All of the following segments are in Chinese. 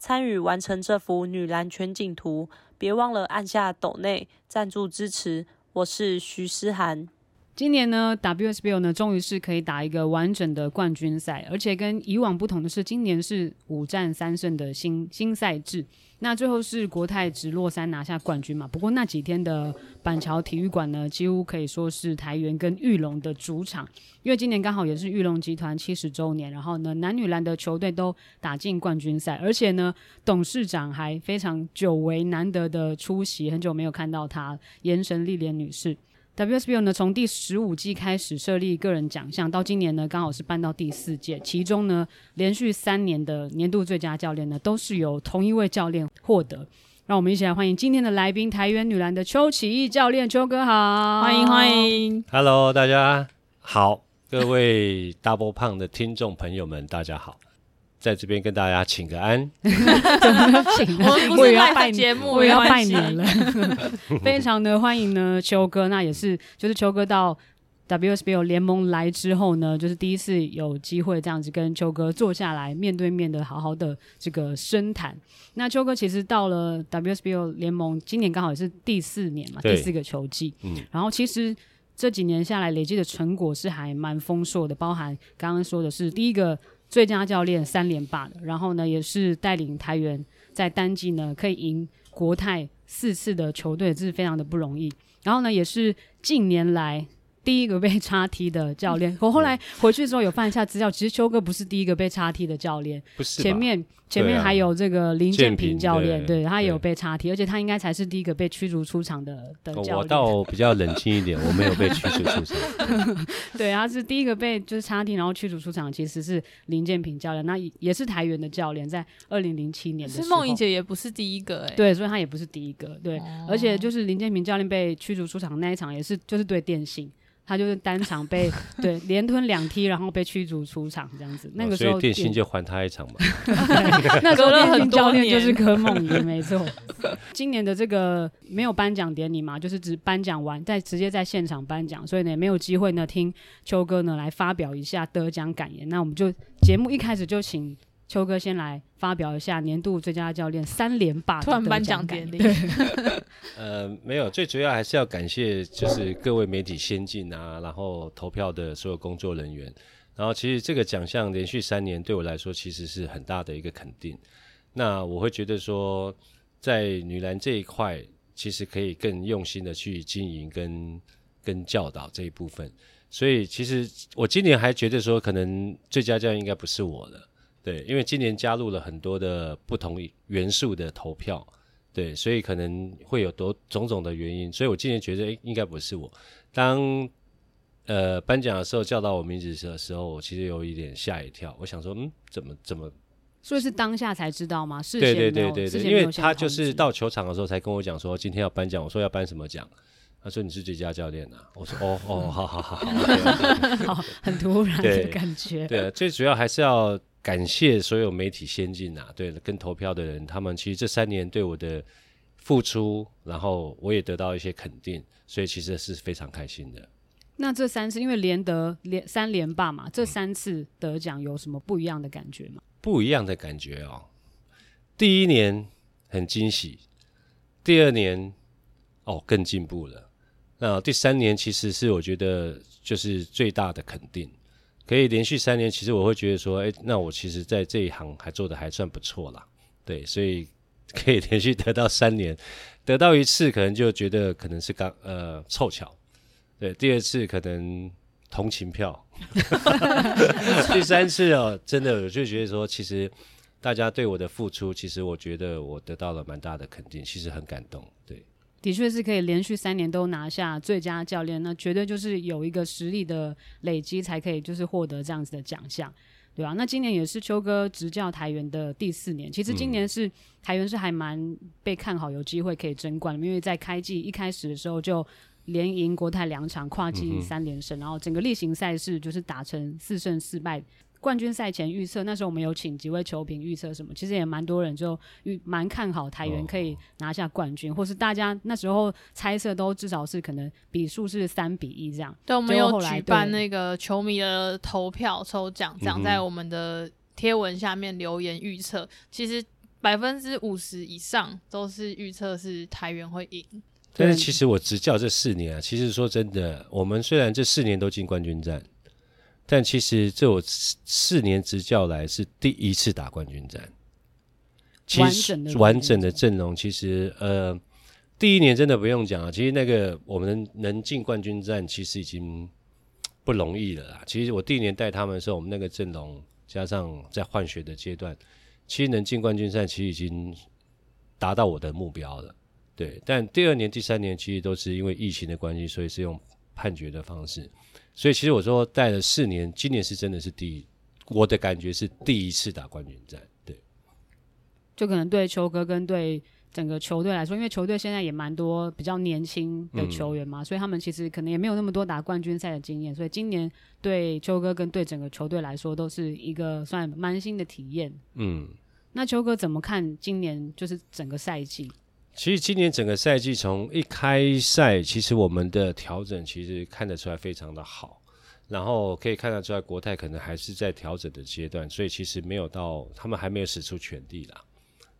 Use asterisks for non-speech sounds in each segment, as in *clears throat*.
参与完成这幅女篮全景图。别忘了按下抖内赞助支持。我是徐诗涵。今年呢，WSBL 呢，终于是可以打一个完整的冠军赛，而且跟以往不同的是，今年是五战三胜的新新赛制。那最后是国泰直落三拿下冠军嘛？不过那几天的板桥体育馆呢，几乎可以说是台源跟玉龙的主场，因为今年刚好也是玉龙集团七十周年，然后呢，男女篮的球队都打进冠军赛，而且呢，董事长还非常久违难得的出席，很久没有看到她，严神丽莲女士。WSBL 呢，从第十五季开始设立个人奖项，到今年呢，刚好是办到第四届。其中呢，连续三年的年度最佳教练呢，都是由同一位教练获得。让我们一起来欢迎今天的来宾——台元女篮的邱启义教练，邱哥好，欢迎欢迎。Hello，大家好，各位 Double Pump 的听众朋友们，大家好。在这边跟大家请个安，怎么请？我也要拜节目，我也要拜年了。*laughs* 非常的欢迎呢，秋哥。那也是，就是秋哥到 WSBO 联盟来之后呢，就是第一次有机会这样子跟秋哥坐下来面对面的好好的这个深谈。那秋哥其实到了 WSBO 联盟，今年刚好也是第四年嘛，第四个球季。嗯，然后其实这几年下来累积的成果是还蛮丰硕的，包含刚刚说的是第一个。最佳教练三连霸的，然后呢，也是带领台员在单季呢可以赢国泰四次的球队，这是非常的不容易。然后呢，也是近年来。第一个被叉踢的教练，我后来回去之后有翻一下资料，其实秋哥不是第一个被叉踢的教练，不是前面前面还有这个林建平教练，对，他也有被插踢，而且他应该才是第一个被驱逐出场的的教练。我倒比较冷静一点，我没有被驱逐出场。*laughs* 对，他是第一个被就是插踢然后驱逐出场，其实是林建平教练，那也是台元的教练，在二零零七年的时候。是梦怡姐也不是第一个哎、欸，对，所以他也不是第一个，对，哦、而且就是林建平教练被驱逐出场那一场也是就是对电信。他就是单场被 *laughs* 对连吞两踢，然后被驱逐出场这样子。那个时候、哦、所以电信就还他一场嘛。*laughs* 那时候电信教练就是柯梦怡，*laughs* 没错。今年的这个没有颁奖典礼嘛，就是只颁奖完再直接在现场颁奖，所以呢也没有机会呢听秋哥呢来发表一下得奖感言。那我们就节目一开始就请。邱哥先来发表一下年度最佳教练三连霸的颁奖典礼。*laughs* 呃，没有，最主要还是要感谢就是各位媒体先进啊，然后投票的所有工作人员。然后其实这个奖项连续三年对我来说其实是很大的一个肯定。那我会觉得说，在女篮这一块，其实可以更用心的去经营跟跟教导这一部分。所以其实我今年还觉得说，可能最佳教练应该不是我的。对，因为今年加入了很多的不同元素的投票，对，所以可能会有多种种的原因，所以我今年觉得，诶，应该不是我。当呃颁奖的时候叫到我名字的时候，我其实有一点吓一跳，我想说，嗯，怎么怎么？所以是当下才知道吗？是对对对对对，因为他就是到球场的时候才跟我讲说今天要颁奖，我说要颁什么奖？他说你是最佳教练呐、啊，我说哦哦，好好好好，*laughs* 好，很突然的感觉。对，对，最主要还是要。感谢所有媒体先进啊，对，跟投票的人，他们其实这三年对我的付出，然后我也得到一些肯定，所以其实是非常开心的。那这三次因为连得连三连霸嘛，这三次得奖有什么不一样的感觉吗？不一样的感觉哦。第一年很惊喜，第二年哦更进步了，那第三年其实是我觉得就是最大的肯定。可以连续三年，其实我会觉得说，哎、欸，那我其实在这一行还做的还算不错啦，对，所以可以连续得到三年，得到一次可能就觉得可能是刚呃凑巧，对，第二次可能同情票，*laughs* 第三次哦，真的我就觉得说，其实大家对我的付出，其实我觉得我得到了蛮大的肯定，其实很感动，对。的确是可以连续三年都拿下最佳教练，那绝对就是有一个实力的累积，才可以就是获得这样子的奖项。对啊，那今年也是秋哥执教台元的第四年，其实今年是、嗯、台元是还蛮被看好有机会可以争冠，因为在开季一开始的时候就连赢国泰两场跨季三连胜，嗯、然后整个例行赛事就是打成四胜四败。冠军赛前预测，那时候我们有请几位球评预测什么，其实也蛮多人就预蛮看好台元可以拿下冠军，哦、或是大家那时候猜测都至少是可能比数是三比一这样。对，我们有举办那个球迷的投票抽奖，这样在我们的贴文下面留言预测，嗯、其实百分之五十以上都是预测是台元会赢。但是其实我执教这四年啊，其实说真的，我们虽然这四年都进冠军战。但其实这我四年执教来是第一次打冠军战，其实完整的阵容其实呃第一年真的不用讲啊，其实那个我们能进冠军战其实已经不容易了啦。其实我第一年带他们的时候，我们那个阵容加上在换血的阶段，其实能进冠军赛其实已经达到我的目标了。对，但第二年、第三年其实都是因为疫情的关系，所以是用判决的方式。所以其实我说带了四年，今年是真的是第一，我的感觉是第一次打冠军战，对。就可能对秋哥跟对整个球队来说，因为球队现在也蛮多比较年轻的球员嘛，嗯、所以他们其实可能也没有那么多打冠军赛的经验，所以今年对秋哥跟对整个球队来说都是一个算蛮新的体验。嗯，那秋哥怎么看今年就是整个赛季？其实今年整个赛季从一开赛，其实我们的调整其实看得出来非常的好，然后可以看得出来国泰可能还是在调整的阶段，所以其实没有到他们还没有使出全力啦。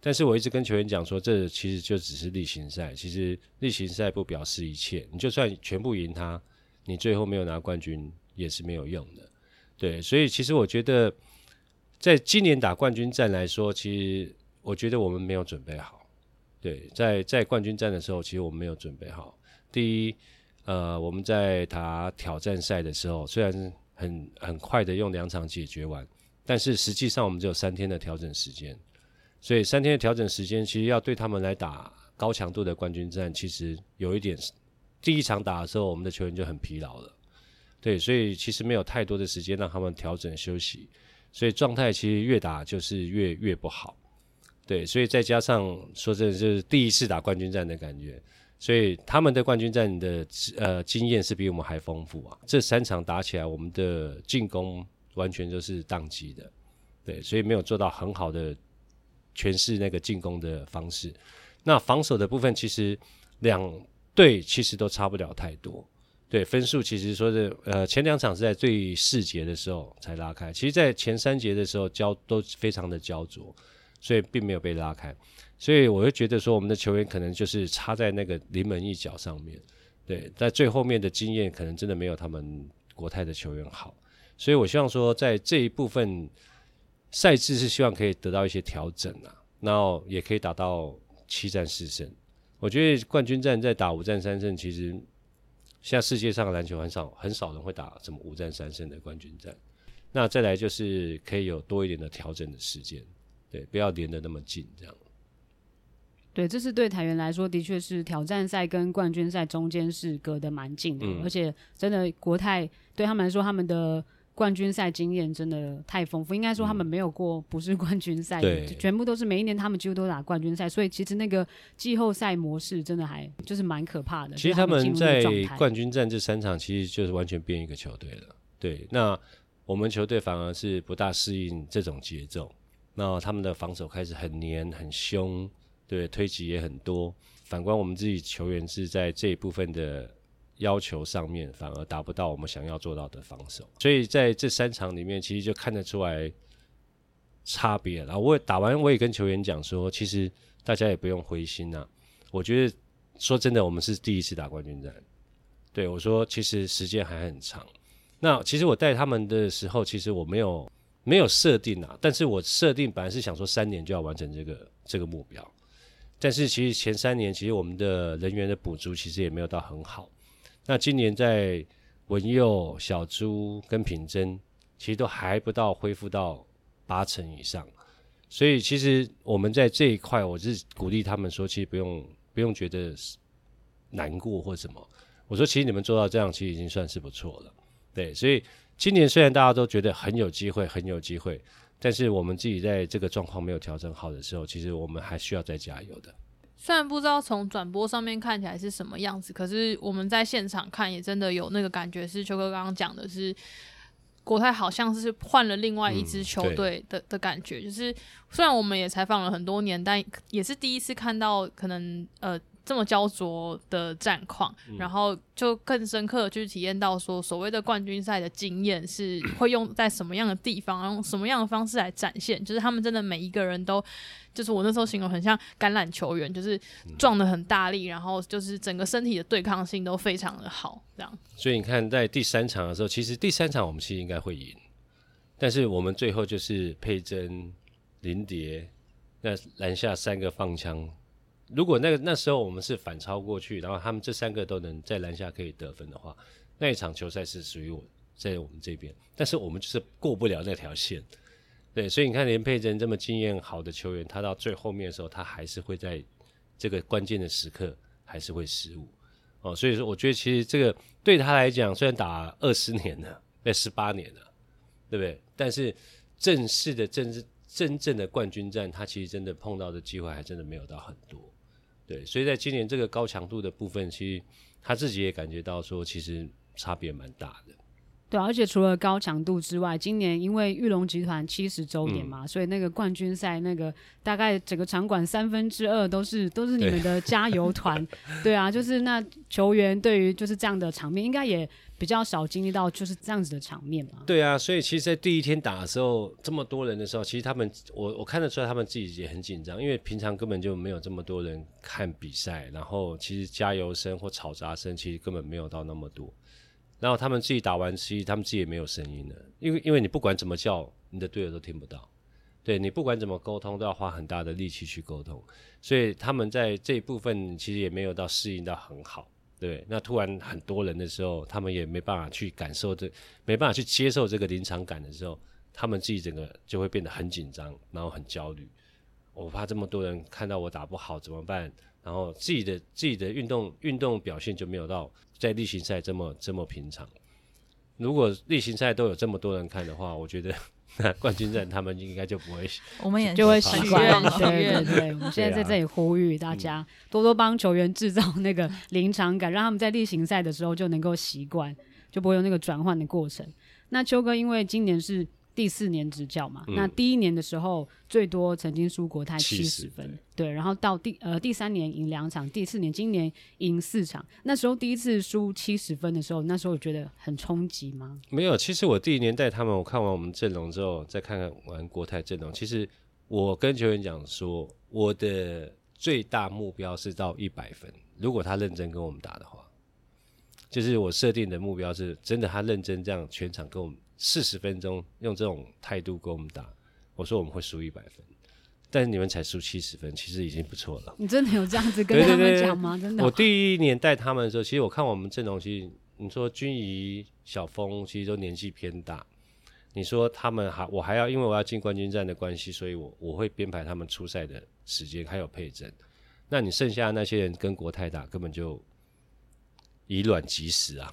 但是我一直跟球员讲说，这其实就只是例行赛，其实例行赛不表示一切，你就算全部赢他，你最后没有拿冠军也是没有用的。对，所以其实我觉得在今年打冠军战来说，其实我觉得我们没有准备好。对，在在冠军战的时候，其实我们没有准备好。第一，呃，我们在打挑战赛的时候，虽然很很快的用两场解决完，但是实际上我们只有三天的调整时间。所以三天的调整时间，其实要对他们来打高强度的冠军战，其实有一点。第一场打的时候，我们的球员就很疲劳了。对，所以其实没有太多的时间让他们调整休息，所以状态其实越打就是越越不好。对，所以再加上说真的，就是第一次打冠军战的感觉，所以他们的冠军战的呃经验是比我们还丰富啊。这三场打起来，我们的进攻完全就是宕机的，对，所以没有做到很好的诠释那个进攻的方式。那防守的部分，其实两队其实都差不了太多，对，分数其实说是呃前两场是在最四节的时候才拉开，其实在前三节的时候焦都非常的焦灼。所以并没有被拉开，所以我会觉得说，我们的球员可能就是差在那个临门一脚上面，对，在最后面的经验可能真的没有他们国泰的球员好，所以我希望说，在这一部分赛制是希望可以得到一些调整啊，然后也可以打到七战四胜。我觉得冠军战在打五战三胜，其实现在世界上的篮球很少很少人会打什么五战三胜的冠军战。那再来就是可以有多一点的调整的时间。对，不要连得那么近，这样。对，这是对台元来说，的确是挑战赛跟冠军赛中间是隔得蛮近的，嗯、而且真的国泰对他们来说，他们的冠军赛经验真的太丰富。应该说他们没有过不是冠军赛，嗯、全部都是每一年他们几乎都打冠军赛，所以其实那个季后赛模式真的还就是蛮可怕的。其实他们在冠军战这三场，其实就是完全变一个球队了。对，那我们球队反而是不大适应这种节奏。那他们的防守开始很黏很凶，对，推挤也很多。反观我们自己球员是在这一部分的要求上面，反而达不到我们想要做到的防守。所以在这三场里面，其实就看得出来差别。然后我也打完，我也跟球员讲说，其实大家也不用灰心啊。我觉得说真的，我们是第一次打冠军战。对，我说，其实时间还很长。那其实我带他们的时候，其实我没有。没有设定啊，但是我设定本来是想说三年就要完成这个这个目标，但是其实前三年其实我们的人员的补足其实也没有到很好，那今年在文佑、小朱跟品珍其实都还不到恢复到八成以上，所以其实我们在这一块，我是鼓励他们说，其实不用不用觉得难过或什么，我说其实你们做到这样，其实已经算是不错了，对，所以。今年虽然大家都觉得很有机会，很有机会，但是我们自己在这个状况没有调整好的时候，其实我们还需要再加油的。虽然不知道从转播上面看起来是什么样子，可是我们在现场看也真的有那个感觉，是邱哥刚刚讲的是。国泰好像是换了另外一支球队的、嗯、的感觉，就是虽然我们也采访了很多年，但也是第一次看到可能呃这么焦灼的战况，嗯、然后就更深刻的去体验到说所谓的冠军赛的经验是 *clears throat* 会用在什么样的地方，用什么样的方式来展现，就是他们真的每一个人都。就是我那时候形容很像橄榄球员，就是撞得很大力，然后就是整个身体的对抗性都非常的好，这样。所以你看，在第三场的时候，其实第三场我们其实应该会赢，但是我们最后就是佩珍、林蝶那篮下三个放枪。如果那个那时候我们是反超过去，然后他们这三个都能在篮下可以得分的话，那一场球赛是属于我在我们这边，但是我们就是过不了那条线。*laughs* 对，所以你看连佩珍这么经验好的球员，他到最后面的时候，他还是会在这个关键的时刻还是会失误哦。所以说，我觉得其实这个对他来讲，虽然打二十年了，*laughs* 那十八年了，对不对？但是正式的、真正真正的冠军战，他其实真的碰到的机会还真的没有到很多。对，所以在今年这个高强度的部分，其实他自己也感觉到说，其实差别蛮大的。对，而且除了高强度之外，今年因为玉龙集团七十周年嘛，嗯、所以那个冠军赛那个大概整个场馆三分之二都是都是你们的加油团。对，*laughs* 对啊，就是那球员对于就是这样的场面，应该也比较少经历到就是这样子的场面嘛。对啊，所以其实，在第一天打的时候，这么多人的时候，其实他们我我看得出来，他们自己也很紧张，因为平常根本就没有这么多人看比赛，然后其实加油声或吵杂声其实根本没有到那么多。然后他们自己打完，其实他们自己也没有声音了，因为因为你不管怎么叫，你的队友都听不到，对，你不管怎么沟通，都要花很大的力气去沟通，所以他们在这一部分其实也没有到适应到很好，对。那突然很多人的时候，他们也没办法去感受这，没办法去接受这个临场感的时候，他们自己整个就会变得很紧张，然后很焦虑。我怕这么多人看到我打不好怎么办？然后自己的自己的运动运动表现就没有到在例行赛这么这么平常。如果例行赛都有这么多人看的话，我觉得 *laughs* 那冠军战他们应该就不会，我们也就会习惯了。对对对，我们现在在这里呼吁大家多多帮球员制造那个临场感，*laughs* 让他们在例行赛的时候就能够习惯，就不会有那个转换的过程。那秋哥因为今年是。第四年执教嘛，嗯、那第一年的时候最多曾经输国泰七十分，对，对，然后到第呃第三年赢两场，第四年今年赢四场，那时候第一次输七十分的时候，那时候觉得很冲击吗？没有，其实我第一年带他们，我看完我们阵容之后，再看看完国泰阵容，其实我跟球员讲说，我的最大目标是到一百分，如果他认真跟我们打的话，就是我设定的目标是真的，他认真这样全场跟我们。四十分钟用这种态度跟我们打，我说我们会输一百分，但是你们才输七十分，其实已经不错了。你真的有这样子跟他们讲吗？真的？我第一年带他们的时候，其实我看我们阵容，其实你说君怡、小峰，其实都年纪偏大。你说他们还，我还要因为我要进冠军战的关系，所以我我会编排他们出赛的时间，还有配阵。那你剩下那些人跟国泰打，根本就以卵击石啊！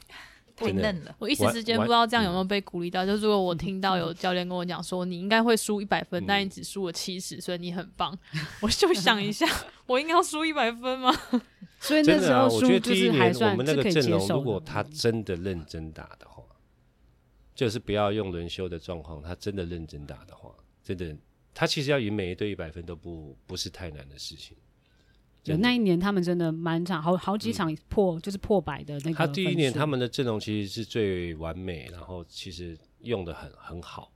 太嫩了，我一时之间不知道这样有没有被鼓励到。就如果我听到有教练跟我讲说，你应该会输一百分，嗯、但你只输了七十，所以你很棒。我就想一下，*laughs* 我应该要输一百分吗？*laughs* 所以那时候输就是还算我们那个阵容，如果他真的认真打的话，就是不要用轮休的状况，他真的认真打的话，真的他其实要赢每一队一百分都不不是太难的事情。有那一年，他们真的满场好好几场破，嗯、就是破百的那个。他第一年他们的阵容其实是最完美，然后其实用的很很好，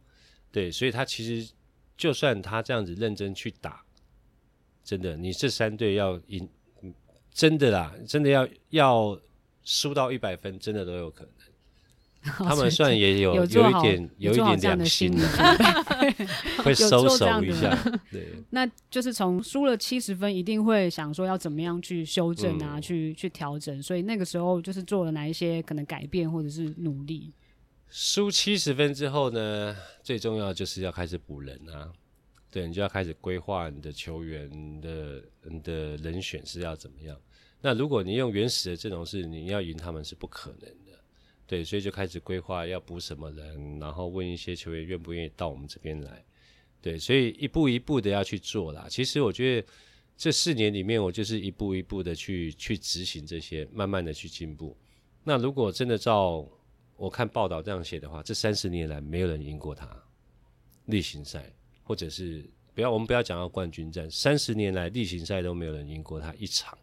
对，所以他其实就算他这样子认真去打，真的，你这三队要赢，真的啦，真的要要输到一百分，真的都有可能。他们算也有有，一点有，一点良心的，*laughs* 会收手一下。*laughs* 对，那就是从输了七十分，一定会想说要怎么样去修正啊，嗯、去去调整。所以那个时候就是做了哪一些可能改变或者是努力。输七十分之后呢，最重要就是要开始补人啊。对，你就要开始规划你的球员的你的人选是要怎么样。那如果你用原始的阵容是你要赢他们是不可能的。对，所以就开始规划要补什么人，然后问一些球员愿不愿意到我们这边来，对，所以一步一步的要去做啦。其实我觉得这四年里面，我就是一步一步的去去执行这些，慢慢的去进步。那如果真的照我看报道这样写的话，这三十年来没有人赢过他例行赛，或者是不要我们不要讲到冠军战，三十年来例行赛都没有人赢过他一场，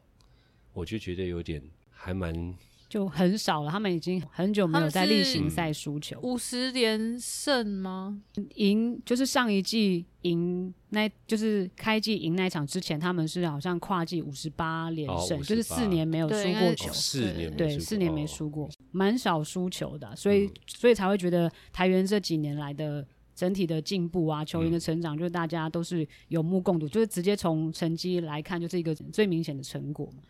我就觉得有点还蛮就很少了。他们已经很久没有在例行赛输球，五十连胜吗？赢就是上一季赢那，就是开季赢那一场之前，他们是好像跨季五十八连胜，哦、就是四年没有输过球，四年对四年没输过，蛮、哦、少输球的，所以、嗯、所以才会觉得台元这几年来的。整体的进步啊，球员的成长，就是大家都是有目共睹，嗯、就是直接从成绩来看，就是一个最明显的成果嘛。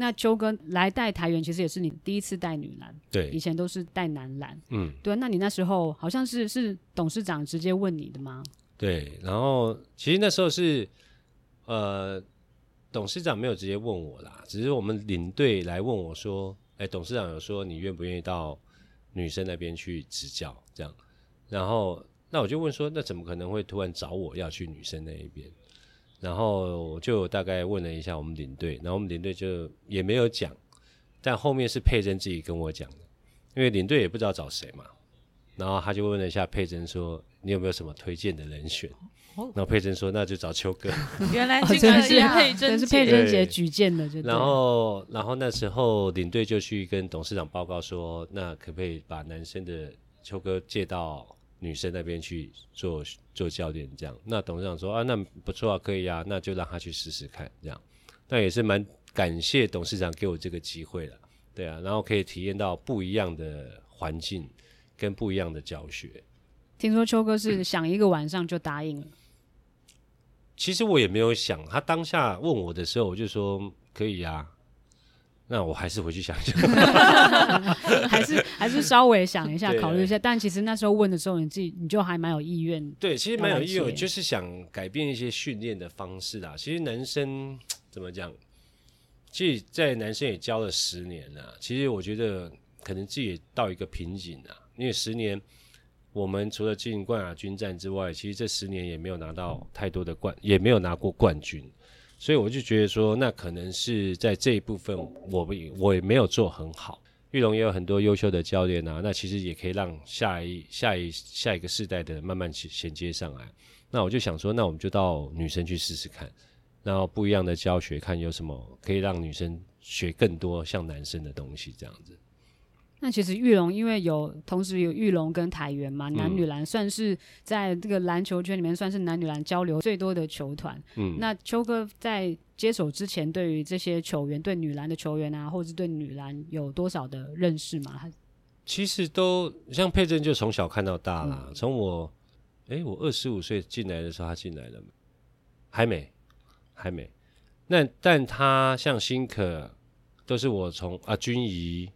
那秋哥来带台员，其实也是你第一次带女篮，对，以前都是带男篮，嗯，对。那你那时候好像是是董事长直接问你的吗？对，然后其实那时候是呃，董事长没有直接问我啦，只是我们领队来问我说，哎，董事长有说你愿不愿意到女生那边去执教这样，然后。那我就问说，那怎么可能会突然找我要去女生那一边？然后我就大概问了一下我们领队，然后我们领队就也没有讲，但后面是佩珍自己跟我讲的，因为领队也不知道找谁嘛。然后他就问了一下佩珍说：“你有没有什么推荐的人选？”然后佩珍说：“那就找秋哥。*laughs* ”原来这个是佩珍，是佩珍姐举荐的就。然后，然后那时候领队就去跟董事长报告说：“那可不可以把男生的秋哥借到？”女生那边去做做教练这样，那董事长说啊，那不错啊，可以啊，那就让他去试试看这样。那也是蛮感谢董事长给我这个机会了，对啊，然后可以体验到不一样的环境跟不一样的教学。听说秋哥是想一个晚上就答应了。嗯，其实我也没有想，他当下问我的时候，我就说可以啊。那我还是回去想一想 *laughs* 还是还是稍微想一下，考虑一下。但其实那时候问的时候，你自己你就还蛮有意愿。对，其实蛮有意愿，就是想改变一些训练的方式啊。其实男生怎么讲？其实，在男生也教了十年了。其实我觉得可能自己也到一个瓶颈了，因为十年我们除了进冠亚军战之外，其实这十年也没有拿到太多的冠，也没有拿过冠军。所以我就觉得说，那可能是在这一部分，我我也没有做很好。玉龙也有很多优秀的教练啊，那其实也可以让下一下一下一个世代的慢慢衔衔接上来。那我就想说，那我们就到女生去试试看，然后不一样的教学，看有什么可以让女生学更多像男生的东西这样子。那其实玉龙因为有同时有玉龙跟台元嘛，男女篮算是在这个篮球圈里面算是男女篮交流最多的球团。嗯，那秋哥在接手之前，对于这些球员，对女篮的球员啊，或者是对女篮有多少的认识吗？其实都像佩珍就从小看到大啦，从、嗯、我哎我二十五岁进来的时候，他进来了还没还没。那但他像辛可都是我从啊君怡。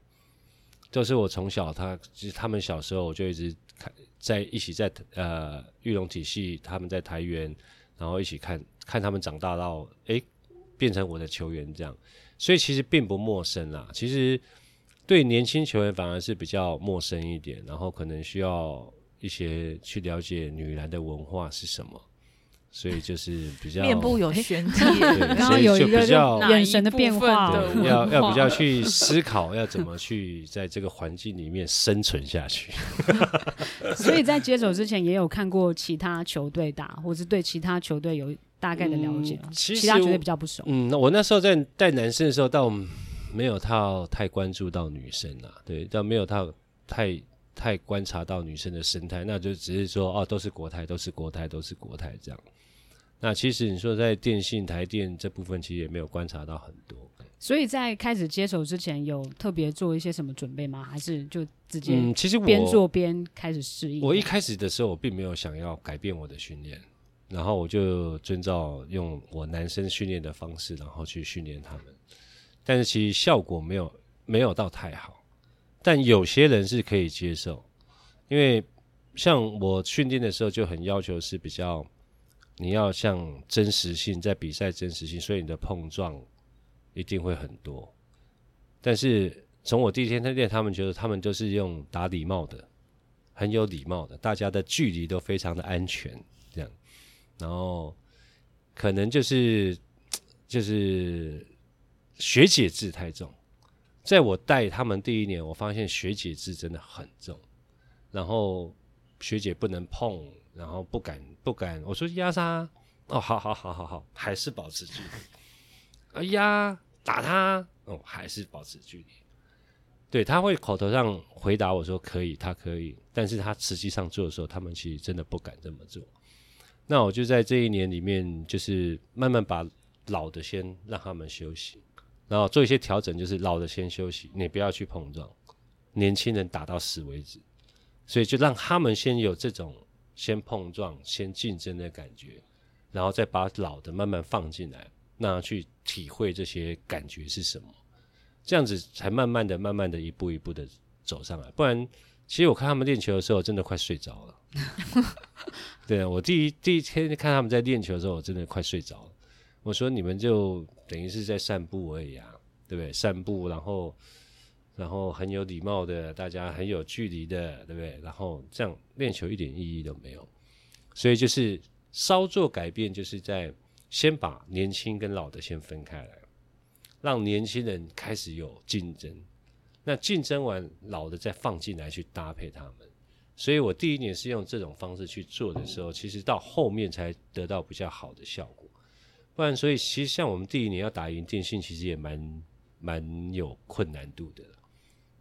就是我从小他其实他们小时候我就一直看在一起在呃玉龙体系，他们在台元，然后一起看看他们长大到诶变成我的球员这样，所以其实并不陌生啦。其实对年轻球员反而是比较陌生一点，然后可能需要一些去了解女篮的文化是什么。所以就是比较面部有玄机，然后有一个眼神的变化，对，要要比较去思考要怎么去在这个环境里面生存下去。*laughs* 所以在接手之前也有看过其他球队打，或是对其他球队有大概的了解。嗯、其，其他球队比较不熟。嗯，那我那时候在带男生的时候，倒没有太太关注到女生啊，对，倒没有太太太观察到女生的生态，那就只是说哦，都是国泰，都是国泰，都是国泰这样。那其实你说在电信台电这部分，其实也没有观察到很多。所以在开始接手之前，有特别做一些什么准备吗？还是就直接嗯，其实我边做边开始适应。我一开始的时候，我并没有想要改变我的训练，然后我就遵照用我男生训练的方式，然后去训练他们。但是其实效果没有没有到太好，但有些人是可以接受，因为像我训练的时候就很要求是比较。你要像真实性，在比赛真实性，所以你的碰撞一定会很多。但是从我第一天在练，他们觉得他们都是用打礼貌的，很有礼貌的，大家的距离都非常的安全，这样，然后可能就是就是学姐制太重，在我带他们第一年，我发现学姐制真的很重，然后学姐不能碰，然后不敢不敢，我说压杀。哦，好好好好好，还是保持距离。哎呀，打他哦，还是保持距离。对，他会口头上回答我说可以，他可以，但是他实际上做的时候，他们其实真的不敢这么做。那我就在这一年里面，就是慢慢把老的先让他们休息，然后做一些调整，就是老的先休息，你不要去碰撞，年轻人打到死为止。所以就让他们先有这种先碰撞、先竞争的感觉。然后再把老的慢慢放进来，那去体会这些感觉是什么，这样子才慢慢的、慢慢的一步一步的走上来。不然，其实我看他们练球的时候，真的快睡着了。*laughs* 对啊，我第一第一天看他们在练球的时候，我真的快睡着了。我说你们就等于是在散步而已啊，对不对？散步，然后然后很有礼貌的，大家很有距离的，对不对？然后这样练球一点意义都没有，所以就是。稍作改变，就是在先把年轻跟老的先分开来，让年轻人开始有竞争，那竞争完老的再放进来去搭配他们。所以我第一年是用这种方式去做的时候，其实到后面才得到比较好的效果。不然，所以其实像我们第一年要打赢电信，其实也蛮蛮有困难度的。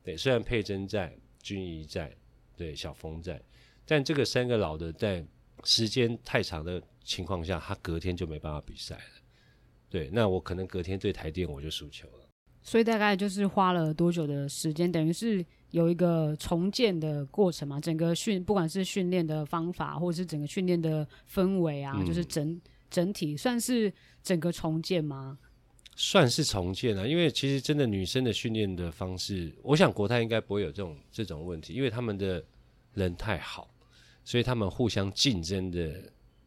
对，虽然佩珍在，君怡在，对，小峰在，但这个三个老的在。时间太长的情况下，他隔天就没办法比赛了。对，那我可能隔天对台电我就输球了。所以大概就是花了多久的时间？等于是有一个重建的过程嘛？整个训，不管是训练的方法，或者是整个训练的氛围啊，嗯、就是整整体算是整个重建吗？算是重建啊，因为其实真的女生的训练的方式，我想国泰应该不会有这种这种问题，因为他们的人太好。所以他们互相竞争的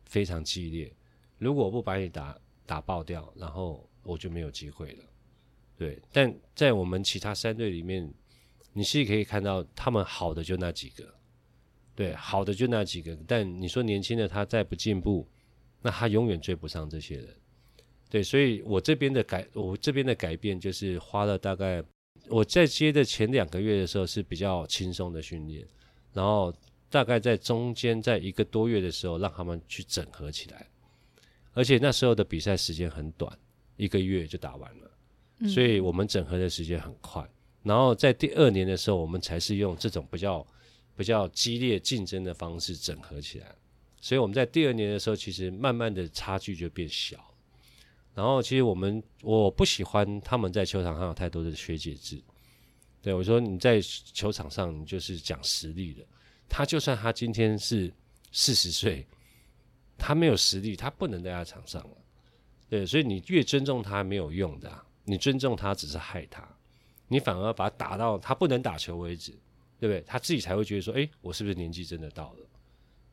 非常激烈。如果不把你打打爆掉，然后我就没有机会了。对，但在我们其他三队里面，你是可以看到他们好的就那几个，对，好的就那几个。但你说年轻的他再不进步，那他永远追不上这些人。对，所以我这边的改，我这边的改变就是花了大概我在接的前两个月的时候是比较轻松的训练，然后。大概在中间，在一个多月的时候，让他们去整合起来，而且那时候的比赛时间很短，一个月就打完了，嗯、所以我们整合的时间很快。然后在第二年的时候，我们才是用这种比较比较激烈竞争的方式整合起来。所以我们在第二年的时候，其实慢慢的差距就变小。然后其实我们我不喜欢他们在球场上有太多的学姐制，对，我说你在球场上你就是讲实力的。他就算他今天是四十岁，他没有实力，他不能在场上了。对，所以你越尊重他没有用的，你尊重他只是害他，你反而把他打到他不能打球为止，对不对？他自己才会觉得说，哎，我是不是年纪真的到了？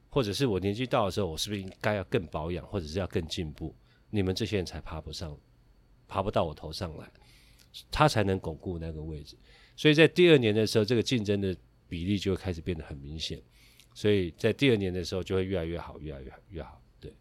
或者是我年纪到的时候，我是不是应该要更保养，或者是要更进步？你们这些人才爬不上，爬不到我头上来，他才能巩固那个位置。所以在第二年的时候，这个竞争的。比例就会开始变得很明显，所以在第二年的时候就会越来越好，越来越好，越好。对。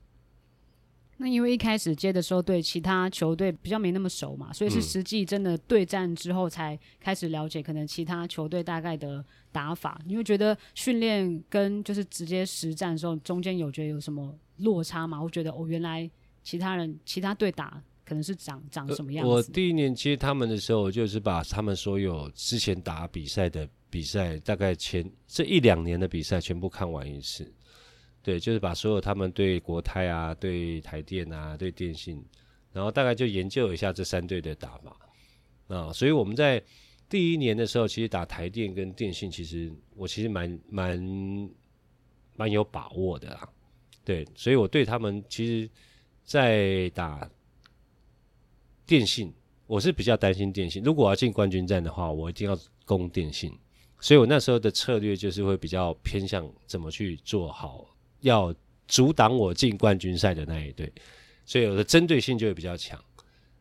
那因为一开始接的时候对其他球队比较没那么熟嘛，所以是实际真的对战之后才开始了解可能其他球队大概的打法。你会觉得训练跟就是直接实战的时候中间有觉得有什么落差吗？我觉得哦，原来其他人其他队打可能是长长什么样子？我第一年接他们的时候，就是把他们所有之前打比赛的。比赛大概前这一两年的比赛全部看完一次，对，就是把所有他们对国泰啊、对台电啊、对电信，然后大概就研究一下这三队的打法啊。所以我们在第一年的时候，其实打台电跟电信，其实我其实蛮蛮蛮有把握的啦。对，所以我对他们其实，在打电信，我是比较担心电信。如果我要进冠军战的话，我一定要攻电信。所以我那时候的策略就是会比较偏向怎么去做好，要阻挡我进冠军赛的那一队，所以我的针对性就会比较强，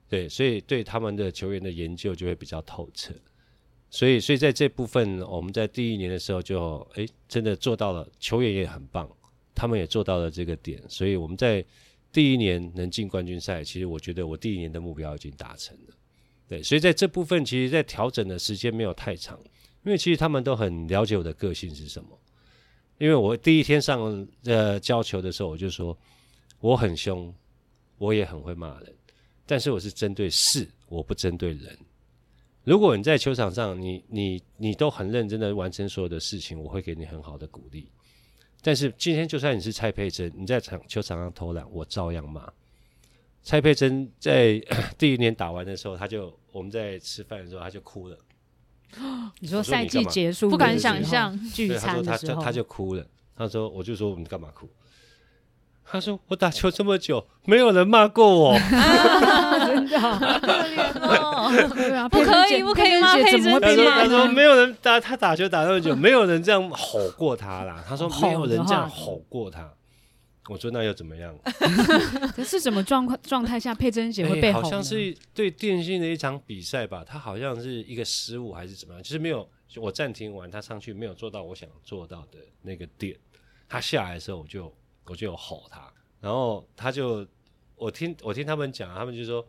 对，所以对他们的球员的研究就会比较透彻，所以，所以在这部分，我们在第一年的时候就，哎，真的做到了，球员也很棒，他们也做到了这个点，所以我们在第一年能进冠军赛，其实我觉得我第一年的目标已经达成了。对，所以在这部分，其实在调整的时间没有太长，因为其实他们都很了解我的个性是什么。因为我第一天上呃教球的时候，我就说我很凶，我也很会骂人，但是我是针对事，我不针对人。如果你在球场上，你你你都很认真的完成所有的事情，我会给你很好的鼓励。但是今天就算你是蔡佩珍，你在场球场上偷懒，我照样骂。蔡佩珍在 *coughs* 第一年打完的时候，他就我们在吃饭的时候，他就哭了。*gasps* 你说赛季结束，不敢想象 *laughs* 聚餐的时候，他他就哭了。他说：“我就说你干嘛哭？”他说：“我打球这么久，没有人骂过我。*laughs* ”真的，好可怜哦。对啊，不可以，不可以骂佩珍姐。他说：“没有人打他打球打那么久，没有人这样吼过他啦。”他说：“没有人这样吼过他。”我说：“那又怎么样？” *laughs* 这是什么状况状态下佩珍姐会被吼？好像是对电信的一场比赛吧。他好像是一个失误还是怎么样？就是没有我暂停完，他上去没有做到我想做到的那个点。他下来的时候，我就。我就有吼他，然后他就，我听我听他们讲，他们就说，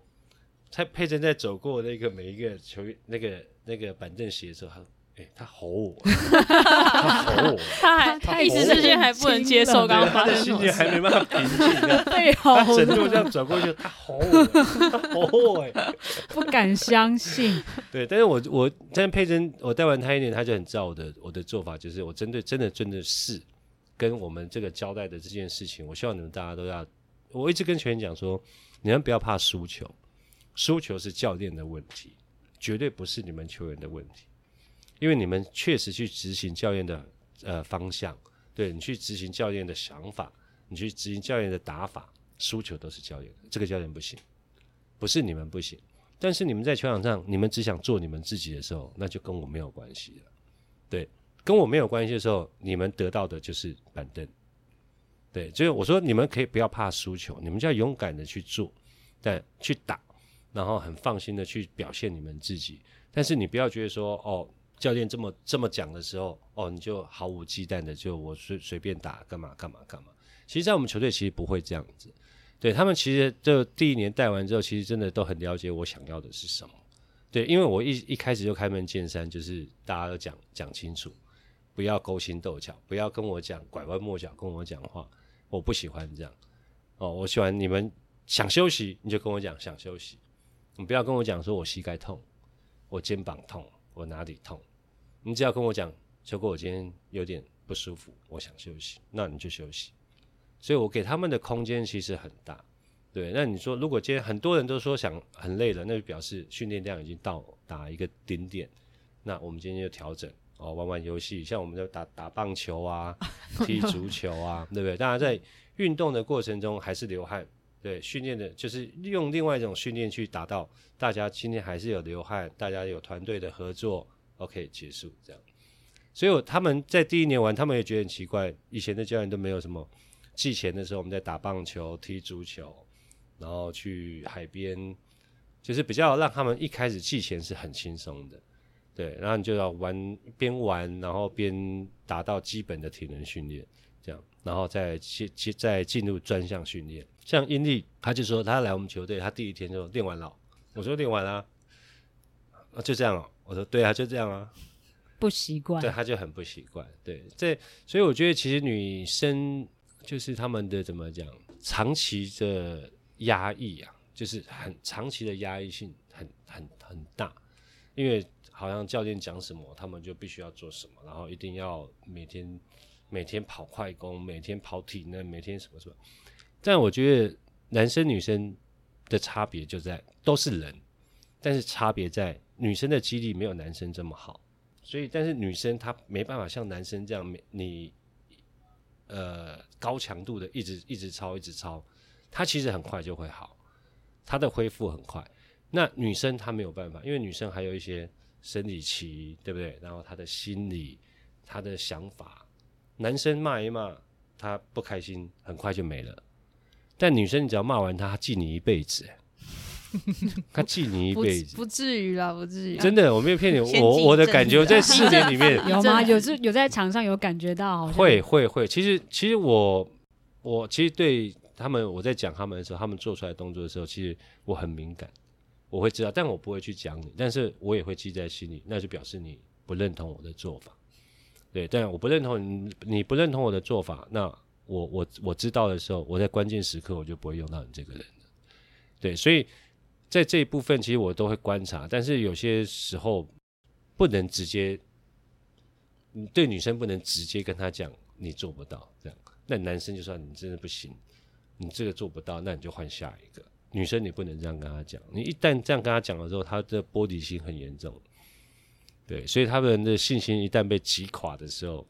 蔡佩珍在走过那个每一个球员那个那个板凳席的时候，他说，哎、欸，他吼我，他吼我，他还他一时之间还不能接受刚刚发生的心情，还没办法平静，*laughs* 被吼，他整路这样转过去，他吼我，他吼我，哎，*laughs* 不敢相信。对，但是我我但是佩珍，我带完他一年，他就很知道我的我的做法，就是我针对真的真的是。跟我们这个交代的这件事情，我希望你们大家都要。我一直跟球员讲说，你们不要怕输球，输球是教练的问题，绝对不是你们球员的问题。因为你们确实去执行教练的呃方向，对，你去执行教练的想法，你去执行教练的打法，输球都是教练，这个教练不行，不是你们不行。但是你们在球场上，你们只想做你们自己的时候，那就跟我没有关系了，对。跟我没有关系的时候，你们得到的就是板凳。对，所以我说你们可以不要怕输球，你们就要勇敢的去做，但去打，然后很放心的去表现你们自己。但是你不要觉得说，哦，教练这么这么讲的时候，哦，你就毫无忌惮的就我随随便打，干嘛干嘛干嘛。其实，在我们球队其实不会这样子。对，他们其实就第一年带完之后，其实真的都很了解我想要的是什么。对，因为我一一开始就开门见山，就是大家都讲讲清楚。不要勾心斗角，不要跟我讲拐弯抹角跟我讲话，我不喜欢这样。哦，我喜欢你们想休息你就跟我讲想休息，你不要跟我讲说我膝盖痛，我肩膀痛，我哪里痛，你只要跟我讲，秋哥我今天有点不舒服，我想休息，那你就休息。所以我给他们的空间其实很大。对，那你说如果今天很多人都说想很累了，那就表示训练量已经到达一个顶点，那我们今天就调整。哦，玩玩游戏，像我们就打打棒球啊，*laughs* 踢足球啊，*laughs* 对不对？当然在运动的过程中还是流汗，对，训练的就是用另外一种训练去达到大家今天还是有流汗，大家有团队的合作，OK，结束这样。所以他们在第一年玩，他们也觉得很奇怪，以前的教练都没有什么季前的时候，我们在打棒球、踢足球，然后去海边，就是比较让他们一开始季前是很轻松的。对，然后你就要玩，边玩，然后边达到基本的体能训练，这样，然后再进进再进入专项训练。像英利，他就说他来我们球队，他第一天就练完了。我说练完了，啊，就这样哦。我说对啊，就这样啊。不习惯。对，他就很不习惯。对，这所以我觉得其实女生就是他们的怎么讲，长期的压抑啊，就是很长期的压抑性很很很大，因为。好像教练讲什么，他们就必须要做什么，然后一定要每天每天跑快攻，每天跑体能，每天什么什么。但我觉得男生女生的差别就在都是人，但是差别在女生的肌力没有男生这么好，所以但是女生她没办法像男生这样，你呃高强度的一直一直操一直操，她其实很快就会好，她的恢复很快。那女生她没有办法，因为女生还有一些。生理期对不对？然后他的心理，他的想法，男生骂一骂，他不开心，很快就没了。但女生，你只要骂完他，他记你一辈子。*laughs* 他记你一辈子，不至于啦，不至于。真的，我没有骗你，我我的感觉在四年里面 *laughs* 有吗？有是有在场上有感觉到，会会会。其实其实我我其实对他们，我在讲他们的时候，他们做出来动作的时候，其实我很敏感，我会知道，但我不会去讲你，但是我也会记在心里，那就表示你不认同我的做法。对，但我不认同你，你不认同我的做法，那我我我知道的时候，我在关键时刻我就不会用到你这个人。对，所以在这一部分，其实我都会观察，但是有些时候不能直接，你对女生不能直接跟她讲你做不到这样，那男生就算你真的不行，你这个做不到，那你就换下一个。女生你不能这样跟她讲，你一旦这样跟她讲了之后，她的玻璃心很严重。对，所以他们的信心一旦被击垮的时候，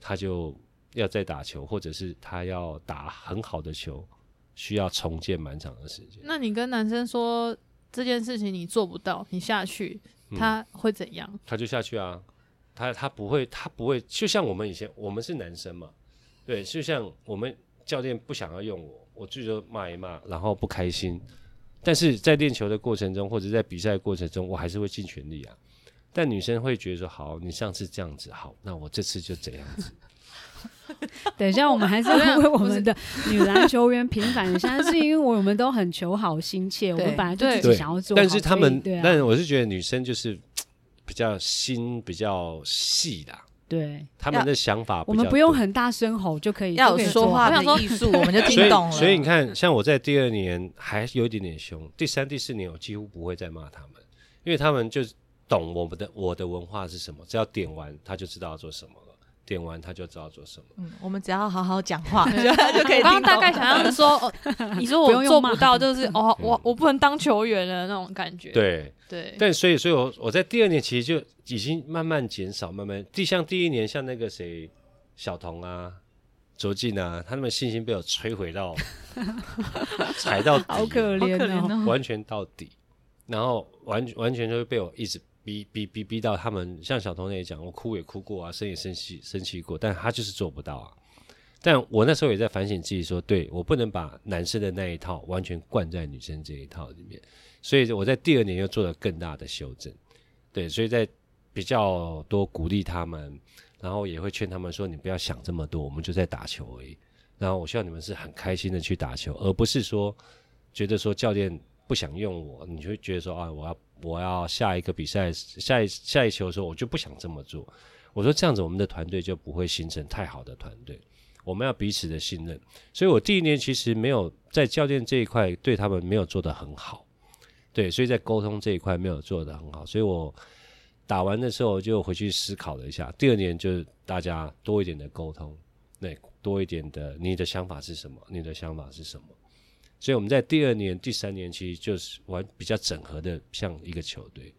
他就要再打球，或者是他要打很好的球，需要重建蛮长的时间。那你跟男生说这件事情你做不到，你下去他会怎样？嗯，他就下去啊，他他不会，他不会，就像我们以前，我们是男生嘛，对，就像我们教练不想要用我，我最多骂一骂，然后不开心，但是在练球的过程中，或者在比赛的过程中，我还是会尽全力啊。但女生会觉得说：“好，你上次这样子好，那我这次就这样子。*laughs* ”等一下，我们还是要为我们的女篮球员平反一下，是因为我们都很求好心切，我们本来就自己想要做。但是他们，但我是觉得女生就是比较心比较细的，对他们的想法，我们不用很大声吼就可以，要有说话的艺术，我们就 *laughs* 听懂了。所以你看，像我在第二年还有一点点凶，第三、第四年我几乎不会再骂他们，因为他们就。懂我们的我的文化是什么？只要点完，他就知道要做什么了。点完，他就知道做什么。嗯，我们只要好好讲话，*laughs* 就可以。刚刚大概想象是说，哦，*laughs* 你说我做不到，就是哦，我我不能当球员的那种感觉。对对。但所以，所以我我在第二年其实就已经慢慢减少，慢慢。第像第一年，像那个谁，小童啊、卓进啊，他们信心被我摧毁到，*laughs* 踩到底，好可怜哦，完全到底，然后完完全就会被我一直。逼逼逼逼到他们，像小童那讲，我哭也哭过啊，生也生气生气过，但他就是做不到啊。但我那时候也在反省自己说，说对我不能把男生的那一套完全灌在女生这一套里面，所以我在第二年又做了更大的修正。对，所以在比较多鼓励他们，然后也会劝他们说，你不要想这么多，我们就在打球而已。然后我希望你们是很开心的去打球，而不是说觉得说教练不想用我，你就会觉得说啊，我要。我要下一个比赛，下一下一球的时候，我就不想这么做。我说这样子，我们的团队就不会形成太好的团队。我们要彼此的信任。所以我第一年其实没有在教练这一块对他们没有做得很好，对，所以在沟通这一块没有做得很好。所以我打完的时候就回去思考了一下。第二年就是大家多一点的沟通，对，多一点的你的想法是什么？你的想法是什么？所以我们在第二年、第三年，其实就是玩比较整合的，像一个球队，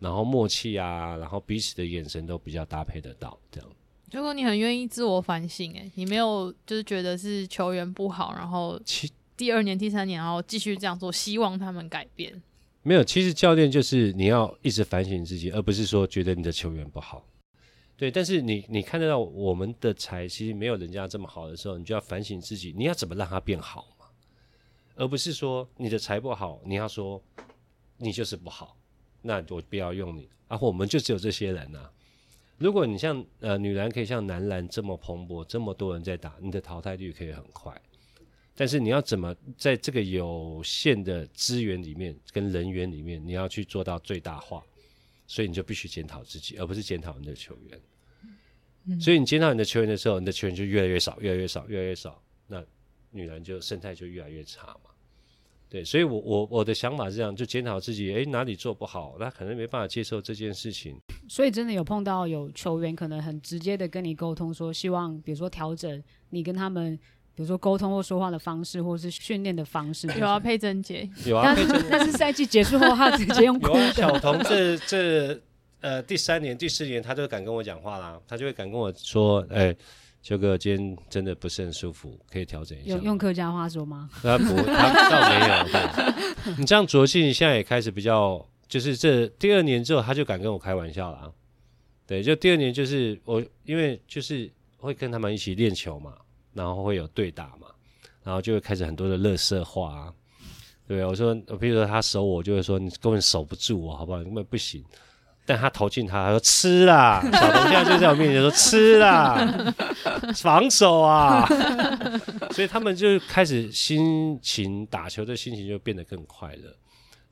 然后默契啊，然后彼此的眼神都比较搭配得到，这样。如果你很愿意自我反省，诶，你没有就是觉得是球员不好，然后第二年、第三年，然后继续这样做，希望他们改变。没有，其实教练就是你要一直反省自己，而不是说觉得你的球员不好。对，但是你你看得到我们的才其实没有人家这么好的时候，你就要反省自己，你要怎么让他变好。而不是说你的财不好，你要说你就是不好，那我不要用你啊！我们就只有这些人啊。如果你像呃女篮可以像男篮这么蓬勃，这么多人在打，你的淘汰率可以很快。但是你要怎么在这个有限的资源里面跟人员里面，你要去做到最大化，所以你就必须检讨自己，而不是检讨你的球员。嗯。所以你检讨你的球员的时候，你的球员就越来越少，越来越少，越来越少。那女篮就生态就越来越差嘛。对，所以我，我我我的想法是这样，就检讨自己，诶，哪里做不好，那可能没办法接受这件事情。所以，真的有碰到有球员可能很直接的跟你沟通，说希望，比如说调整你跟他们，比如说沟通或说话的方式，或是训练的方式。*laughs* 有啊，佩珍姐。有啊，佩珍。但是赛季结束后，他直接用哭的。有啊，小童这这呃第三年、第四年，他就敢跟我讲话啦，他就会敢跟我说，诶。秋哥，今天真的不是很舒服，可以调整一下。用用客家话说吗？他不，*laughs* 他倒没有。对，你这样卓信现在也开始比较，就是这第二年之后，他就敢跟我开玩笑了啊。对，就第二年就是我，因为就是会跟他们一起练球嘛，然后会有对打嘛，然后就会开始很多的乐色话啊。对，我说，比如说他守我，就会说你根本守不住我，好不好？根本不行。但他投进他，他说吃啦，小童现在就在我面前说吃啦，*laughs* 防守啊，所以他们就开始心情打球的心情就变得更快乐。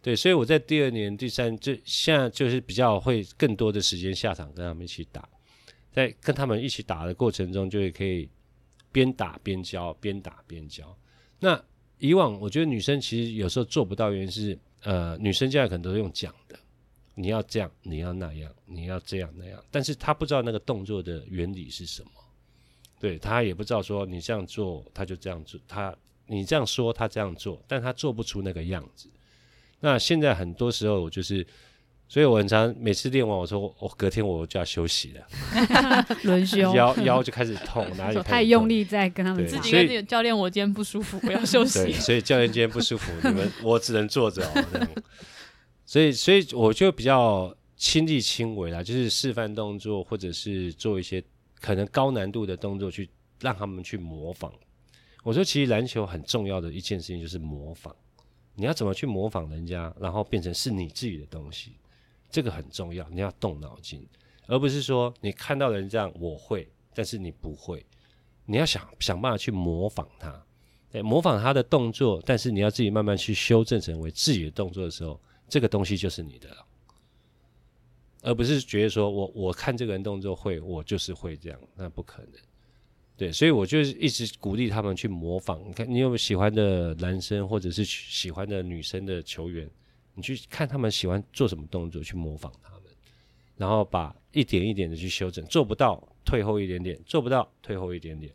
对，所以我在第二年、第三，就现在就是比较会更多的时间下场跟他们一起打，在跟他们一起打的过程中，就会可以边打边教，边打边教。那以往我觉得女生其实有时候做不到，原因是呃，女生现在可能都是用讲的，你要这样，你要那样，你要这样那样，但是他不知道那个动作的原理是什么，对，他也不知道说你这样做，他就这样做，他你这样说，他这样做，但他做不出那个样子。那现在很多时候我就是，所以我很常每次练完，我说我隔天我就要休息了，轮休，腰腰就开始痛，*laughs* 哪里痛太用力在跟他们自己跟教练，我今天不舒服，我要休息。对，所以教练今天不舒服，你们我只能坐着哦。所以所以我就比较亲力亲为啦，就是示范动作，或者是做一些可能高难度的动作，去让他们去模仿。我说，其实篮球很重要的一件事情就是模仿。你要怎么去模仿人家，然后变成是你自己的东西，这个很重要。你要动脑筋，而不是说你看到人这样我会，但是你不会。你要想想办法去模仿他，对，模仿他的动作，但是你要自己慢慢去修正成为自己的动作的时候，这个东西就是你的，而不是觉得说我我看这个人动作会，我就是会这样，那不可能。对，所以我就一直鼓励他们去模仿。你看，你有没有喜欢的男生或者是喜欢的女生的球员？你去看他们喜欢做什么动作，去模仿他们，然后把一点一点的去修正。做不到，退后一点点；做不到，退后一点点。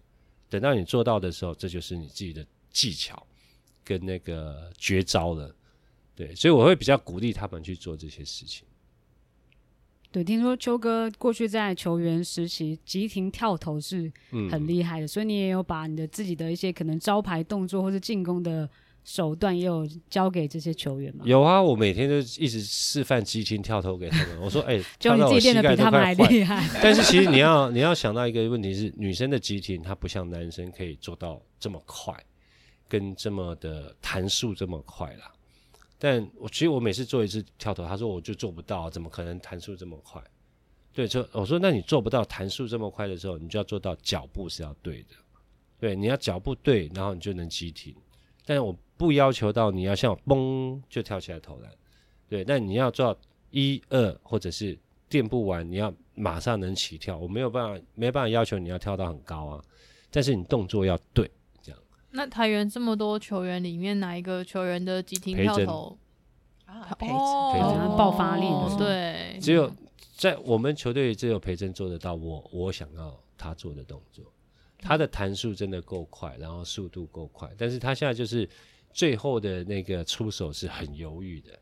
等到你做到的时候，这就是你自己的技巧跟那个绝招了。对，所以我会比较鼓励他们去做这些事情。对，听说秋哥过去在球员时期急停跳投是很厉害的，嗯，所以你也有把你的自己的一些可能招牌动作或是进攻的手段也有交给这些球员吗？有啊，我每天都一直示范急停跳投给他们。我说，哎，欸，就你自己练的比他们还厉害。但是其实你要你要想到一个问题是，女生的急停她不像男生可以做到这么快，跟这么的弹速这么快啦。但我其实我每次做一次跳投，他说我就做不到，怎么可能弹速这么快？对，就我说那你做不到弹速这么快的时候，你就要做到脚步是要对的，对，你要脚步对，然后你就能急停。但是我不要求到你要像我嘣就跳起来投篮，对，但你要做到一二或者是垫步完你要马上能起跳，我没有办法没办法要求你要跳到很高啊，但是你动作要对。那台元这么多球员里面，哪一个球员的急停跳投啊？培培真。爆发力的，对，只有在我们球队只有培真做得到我我想要他做的动作，他的弹速真的够快，然后速度够快，但是他现在就是最后的那个出手是很犹豫的，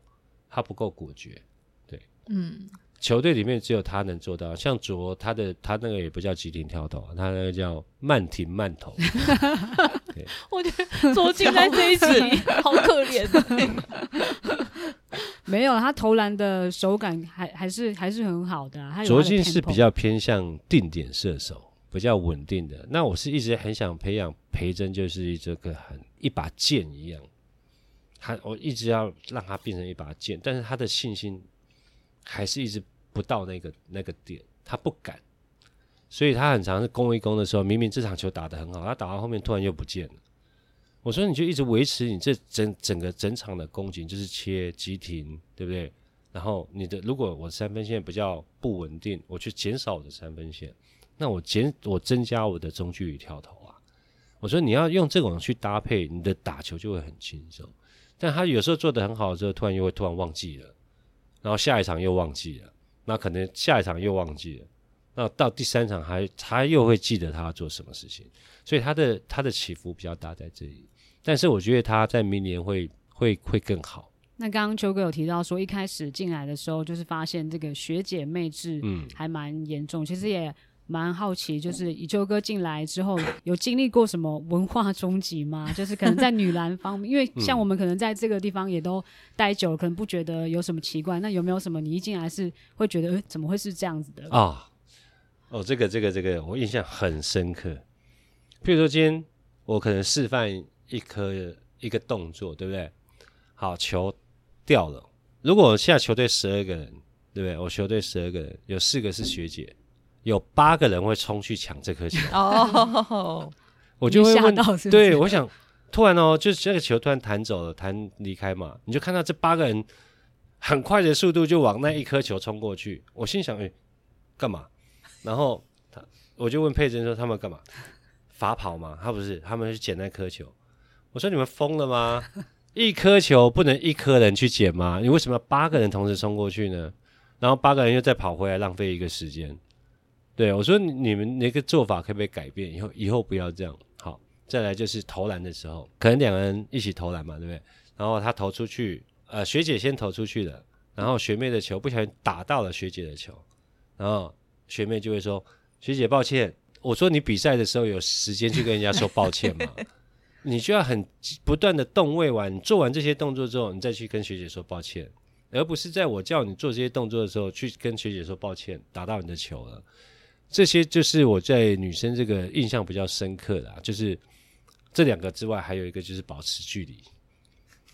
他不够果决，对，嗯。球队里面只有他能做到，像卓他的他那个也不叫急停跳投，他那个叫慢停慢投。*laughs* 我觉得卓进在这一集好可怜。*laughs* 没有，他投篮的手感还还是还是很好的、啊。卓进是比较偏向定点射手，比较稳定的。那我是一直很想培养培真，就是这个很一把剑一样，他我一直要让他变成一把剑，但是他的信心。还是一直不到那个那个点，他不敢，所以他很常是攻一攻的时候，明明这场球打得很好，他打到后面突然又不见了。我说你就一直维持你这整整个整场的攻击，就是切急停，对不对？然后你的如果我三分线比较不稳定，我去减少我的三分线，那我减我增加我的中距离跳投啊。我说你要用这种去搭配，你的打球就会很轻松。但他有时候做得很好的时候，突然又会突然忘记了。然后下一场又忘记了，那可能下一场又忘记了，那到第三场还他又会记得他要做什么事情，所以他的他的起伏比较大在这里。但是我觉得他在明年会会会更好。那刚刚秋哥有提到说，一开始进来的时候就是发现这个学姐妹制，嗯，还蛮严重，嗯、其实也。蛮好奇，就是以秋哥进来之后，有经历过什么文化冲击吗？就是可能在女篮方面，因为像我们可能在这个地方也都待久了，可能不觉得有什么奇怪。那有没有什么你一进来是会觉得，呃，怎么会是这样子的啊？哦，这个这个这个，我印象很深刻。譬如说，今天我可能示范一颗一个动作，对不对？好，球掉了。如果我现在球队十二个人，对不对？我球队十二个人，有四个是学姐，有八个人会冲去抢这颗球。*laughs* 哦，我就会问，是是对，我想突然哦，就是这个球突然弹走了，弹离开嘛，你就看到这八个人很快的速度就往那一颗球冲过去。我心想，哎，干嘛？然后他，我就问佩珍说，他们干嘛？罚跑吗？他不是，他们去捡那颗球。我说你们疯了吗？一颗球不能一颗人去捡吗？你为什么要八个人同时冲过去呢？然后八个人又再跑回来，浪费一个时间。对，我说你们那个做法可不可以改变？以后以后不要这样。好，再来就是投篮的时候，可能两个人一起投篮嘛，对不对？然后他投出去，呃，学姐先投出去了，然后学妹的球不小心打到了学姐的球，然后学妹就会说：“学姐，抱歉。”我说你比赛的时候有时间去跟人家说抱歉吗？*laughs* 你就要很不断的动位完，你做完这些动作之后，你再去跟学姐说抱歉，而不是在我叫你做这些动作的时候去跟学姐说抱歉，打到你的球了。这些就是我在女生这个印象比较深刻的，就是这两个之外，还有一个就是保持距离，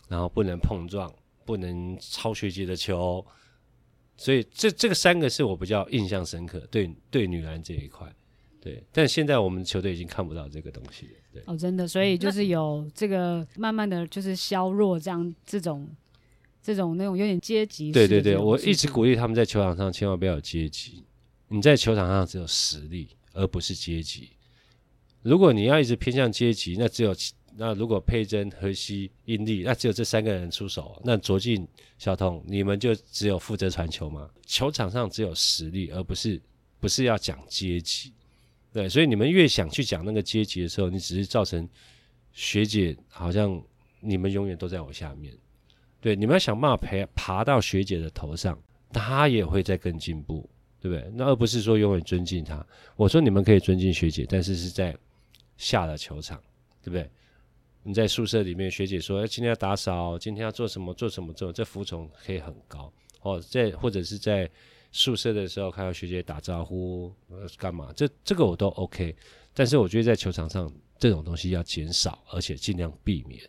然后不能碰撞，不能超学姐的球。所以这这个三个是我比较印象深刻，对对女篮这一块。对，但现在我们球队已经看不到这个东西了。对哦，真的，所以就是有这个慢慢的就是削弱这样这种这种那种有点阶级。对对对，我一直鼓励他们在球场上千万不要有阶级。你在球场上只有实力，而不是阶级。如果你要一直偏向阶级，那只有那如果佩珍、荷西、英利，那只有这三个人出手。那卓进、小童，你们就只有负责传球吗？球场上只有实力，而不是不是要讲阶级。对，所以你们越想去讲那个阶级的时候，你只是造成学姐好像你们永远都在我下面。对，你们要想办法爬爬到学姐的头上，她也会在更进步，对不对？那而不是说永远尊敬她。我说你们可以尊敬学姐，但是是在下了球场，对不对？你在宿舍里面，学姐说：“哎，今天要打扫，今天要做什么？做什么？做这服从可以很高哦。”在或者是在。宿舍的时候看到学姐打招呼，呃，干嘛？这这个我都 OK，但是我觉得在球场上这种东西要减少，而且尽量避免。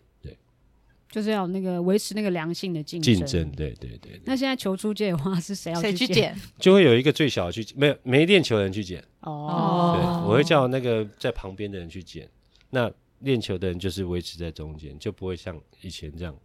对，就是要那个维持那个良性的竞争。竞争，对对对，对。那现在球出界的话，是谁要谁去捡？就会有一个最小的去，没有没练球的人去捡。哦。对，我会叫那个在旁边的人去捡。那练球的人就是维持在中间，就不会像以前这样。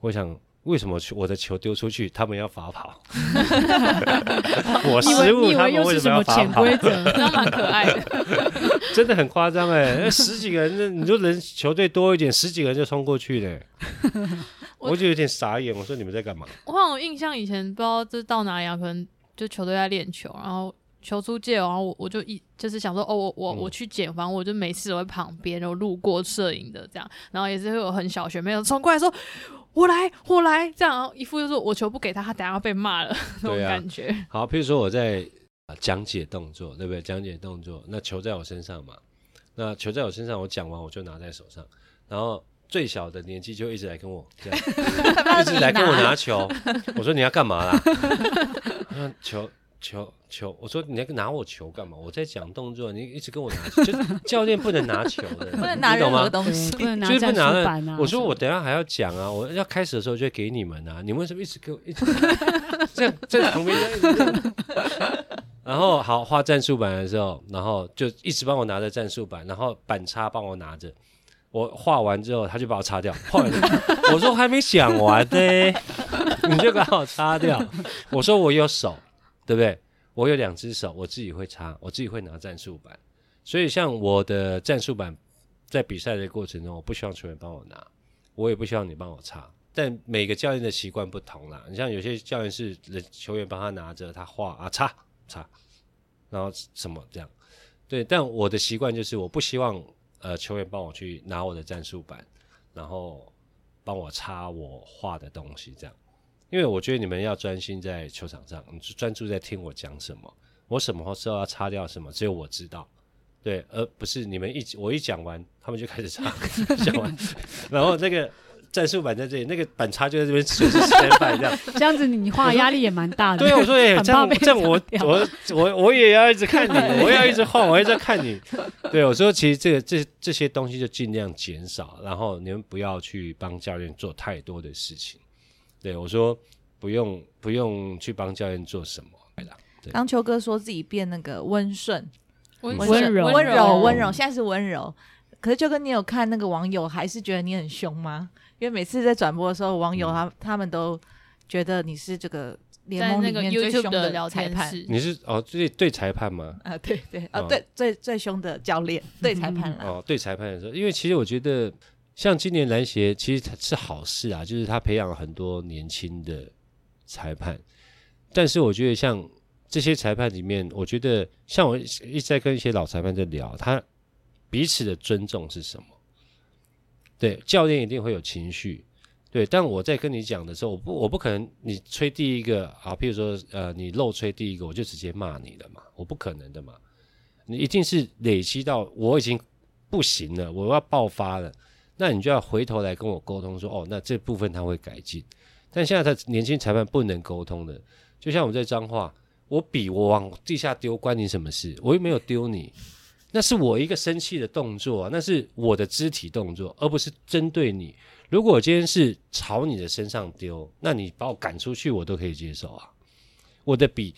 我想。为什么我的球丢出去，他们要罚跑？*laughs* 我失误，他们为什么要罚跑？*laughs* 那蛮可爱的，真的很夸张哎！那十几个人，那你就人球队多一点，十几个人就冲过去了，*laughs* 我就有点傻眼。我说你们在干嘛？我好像印象以前不知道这到哪里啊，可能就球队在练球，然后球出界，然后我我就一就是想说，哦，我我我去捡，反正我就每次都在旁边，然后路过摄影的这样，然后也是会有很小学妹冲过来说。我来，我来，这样一副就是我球不给他，他等下要被骂了 *laughs* 那种感觉。啊、好，譬如说我在讲解动作，对不对？讲解动作，那球在我身上嘛，那球在我身上，我讲完我就拿在手上，然后最小的年纪就一直来跟我这样，*laughs* 一直来跟我拿球。我说你要干嘛啦？*laughs* 那球。球球，我说你那个拿我球干嘛？我在讲动作，你一直跟我拿球，就 *laughs* 教练不能拿球的，不能拿任何东西，不能拿就是不拿了。我说我等下还要讲啊，我要开始的时候就给你们啊，你们为什么一直给我一直这样 *laughs* 在旁边这样？然后好画战术板的时候，然后就一直帮我拿着战术板，然后板擦帮我拿着。我画完之后，他就把我擦掉。画完我说还没讲完呢，你就把我擦掉。我说我有手。对不对？我有两只手，我自己会擦，我自己会拿战术板。所以像我的战术板，在比赛的过程中，我不希望球员帮我拿，我也不希望你帮我擦。但每个教练的习惯不同啦。你像有些教练是球员帮他拿着，他画啊擦擦，然后什么这样。对，但我的习惯就是我不希望呃球员帮我去拿我的战术板，然后帮我擦我画的东西这样。因为我觉得你们要专心在球场上，你就专注在听我讲什么，我什么时候要擦掉什么，只有我知道，对，而不是你们一我一讲完，他们就开始擦，讲完，然后那个战术板在这里，那个板擦就在这边随时失败这样，这样子你画压力也蛮大的。对，我说哎，*laughs* 这样这样我我我我也要一直看你，*laughs* 我要一直画，我一直在看你，对，我说其实这个这这些东西就尽量减少，然后你们不要去帮教练做太多的事情。对，我说不用不用去帮教练做什么。刚秋哥说自己变那个温顺、温温柔、温柔、温柔，现在是温柔。可是秋哥，你有看那个网友还是觉得你很凶吗？因为每次在转播的时候，网友他、嗯、他们都觉得你是这个联盟里面最凶的裁判。你是哦，对对裁判吗？啊，对对啊，对最最凶的教练对裁判了。哦，对裁判的时候，因为其实我觉得像今年篮协其实它是好事啊，就是他培养了很多年轻的裁判，但是我觉得像。这些裁判里面，我觉得像我一直在跟一些老裁判在聊，他彼此的尊重是什么？对，教练一定会有情绪，对。但我在跟你讲的时候，我不，我不可能你吹第一个啊，譬如说呃，你漏吹第一个，我就直接骂你了嘛，我不可能的嘛。你一定是累积到我已经不行了，我要爆发了，那你就要回头来跟我沟通说，哦，那这部分他会改进。但现在他年轻裁判不能沟通的，就像我们在脏话。我笔我往地下丢，关你什么事？我又没有丢你，那是我一个生气的动作，那是我的肢体动作，而不是针对你。如果我今天是朝你的身上丢，那你把我赶出去，我都可以接受啊。我的笔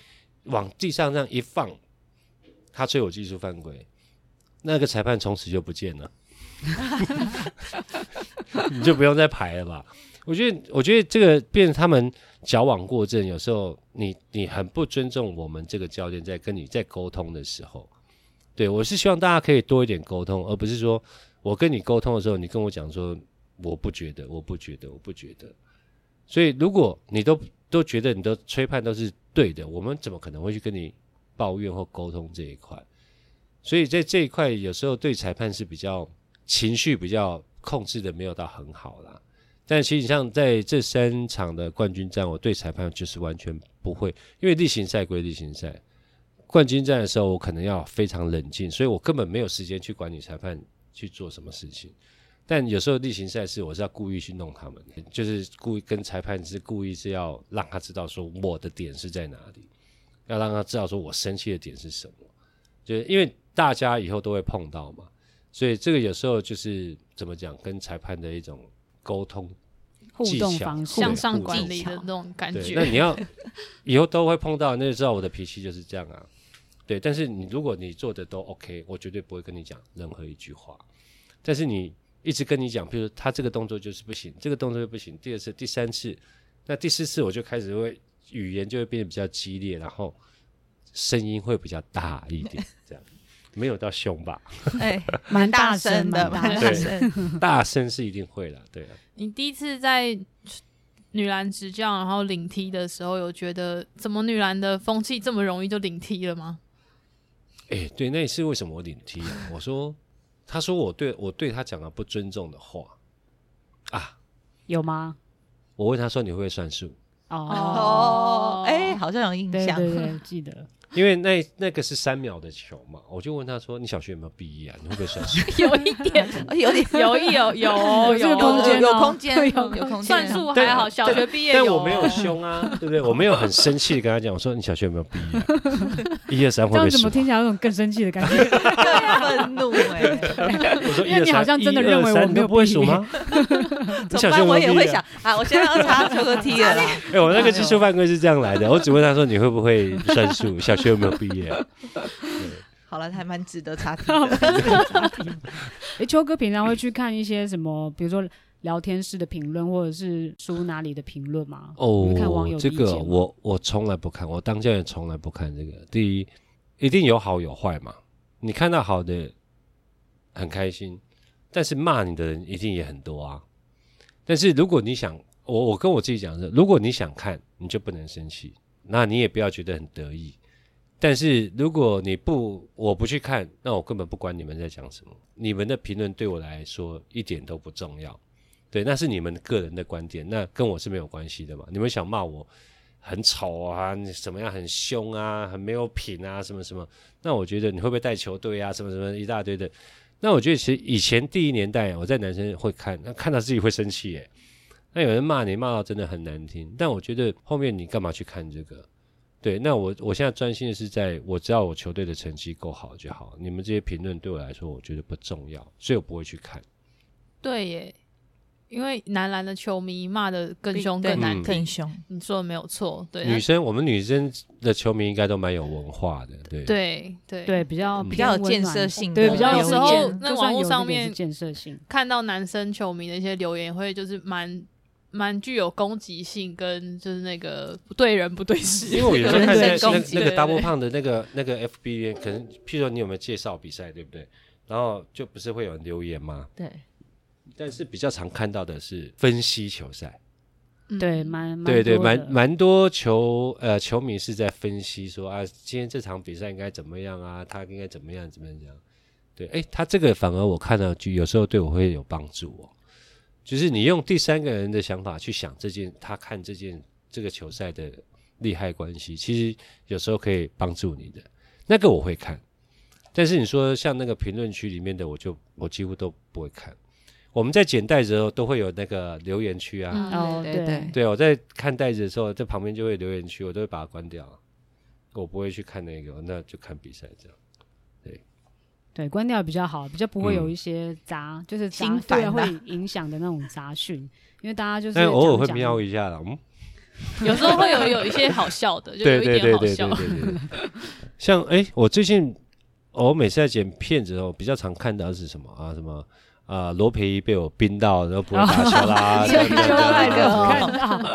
往地上这样一放，他吹我技术犯规，那个裁判从此就不见了，*laughs* 你就不用再排了吧。我觉得，我觉得这个变成他们矫枉过正。有时候你你很不尊重我们这个教练，在跟你在沟通的时候，对，我是希望大家可以多一点沟通，而不是说我跟你沟通的时候，你跟我讲说我不觉得，我不觉得，我不觉得。所以如果你都都觉得你的吹判都是对的，我们怎么可能会去跟你抱怨或沟通这一块？所以在这一块，有时候对裁判是比较情绪比较控制的没有到很好啦。但其实像在这三场的冠军战，我对裁判就是完全不会，因为例行赛归例行赛，冠军战的时候我可能要非常冷静，所以我根本没有时间去管你裁判去做什么事情。但有时候例行赛是我是要故意去弄他们，就是故意跟裁判是故意是要让他知道说我的点是在哪里，要让他知道说我生气的点是什么，就是因为大家以后都会碰到嘛，所以这个有时候就是怎么讲，跟裁判的一种。沟通、互动方式、向上管理的那种感觉。那你要 *laughs* 以后都会碰到，那就知道我的脾气就是这样啊。对，但是你如果你做的都 OK，我绝对不会跟你讲任何一句话。但是你一直跟你讲，比如说他这个动作就是不行，这个动作就不行。第二次、第三次，那第四次我就开始会语言就会变得比较激烈，然后声音会比较大一点，这样。没有到凶吧？哎，*laughs* 蛮大声的，蛮大声。大声是一定会的，对啊。你第一次在女篮执教，然后领踢的时候，有觉得怎么女篮的风气这么容易就领踢了吗？哎，对，那一次为什么我领踢啊？*laughs* 我说，他说我对我对他讲了不尊重的话啊，有吗？我问他说，你会不会算数？哦，哎，好像有印象，对对对，记得。因为那那个是三秒的球嘛，我就问他说：“你小学有没有毕业啊？你会不会算数？” *laughs* 有一点，*laughs* 有点，有一有 *laughs* 有有空间，有空间，有空间。算数还好，小学毕业。但我没有凶啊，对不对？我没有很生气的跟他讲，我说：“你小学有没有毕业？一二三会不会数？”这样怎么听起来有种更生气的感觉？愤怒哎！我说：“因为你好像真的认为我没有不会数吗？”你小学我也会想啊，我现在要查球和踢了。哎，我那个技术犯规是这样来的，我只问他说：“你会不会算数？小学有没有毕业？” *laughs* 好了，还蛮值得查题的。*laughs* 哎，*laughs* 秋哥平常会去看一些什么，比如说聊天室的评论，或者是书哪里的评论吗？哦，看网友这个我我从来不看，我当教练从来不看这个。第一，一定有好有坏嘛。你看到好的很开心，但是骂你的人一定也很多啊。但是如果你想，我我跟我自己讲的是，如果你想看，你就不能生气，那你也不要觉得很得意。但是如果你不，我不去看，那我根本不管你们在讲什么。你们的评论对我来说一点都不重要，对，那是你们个人的观点，那跟我是没有关系的嘛。你们想骂我很丑啊，你怎么样很凶啊，很没有品啊，什么什么？那我觉得你会不会带球队啊，什么什么一大堆的？那我觉得其实以前第一年代我在男生会看，那看到自己会生气耶。那有人骂你骂到真的很难听，但我觉得后面你干嘛去看这个？对，那我我现在专心的是在我知道我球队的成绩够好就好，你们这些评论对我来说我觉得不重要，所以我不会去看。对耶。因为男篮的球迷骂的更凶更难听，更凶。你说的没有错，对。女生，我们女生的球迷应该都蛮有文化的，对。对对对，比较比较有建设性，对，比较有时候那网络上面建设性，看到男生球迷的一些留言，会就是蛮蛮具有攻击性，跟就是那个不对人不对事。因为我有时候 *laughs* 看那那那个 double 胖的那个那个 FB，可能譬如说你有没有介绍比赛，对不对？然后就不是会有人留言吗？对。但是比较常看到的是分析球赛，对，蛮对对，蛮蛮多球呃球迷是在分析说啊，今天这场比赛应该怎么样啊，他应该怎么样怎么样，对，哎，他这个反而我看到就有时候对我会有帮助哦，就是你用第三个人的想法去想这件，他看这件这个球赛的利害关系，其实有时候可以帮助你的，那个我会看，但是你说像那个评论区里面的，我就我几乎都不会看。我们在剪带子的时候都会有那个留言区啊，哦、嗯、对对对，我在看带子的时候，在旁边就会留言区，我都会把它关掉，我不会去看那个，那就看比赛这样。对对，关掉比较好，比较不会有一些杂，嗯、就是杂对会影响的那种杂讯，因为大家就是偶尔会瞄一下了，嗯，*laughs* 有时候会有有一些好笑的，就有一点好笑。*laughs* 像哎，我最近我每次在剪片子的时候，比较常看到的是什么啊？什么？啊，罗培一被我冰到，然后不会打球啦，*laughs* 对对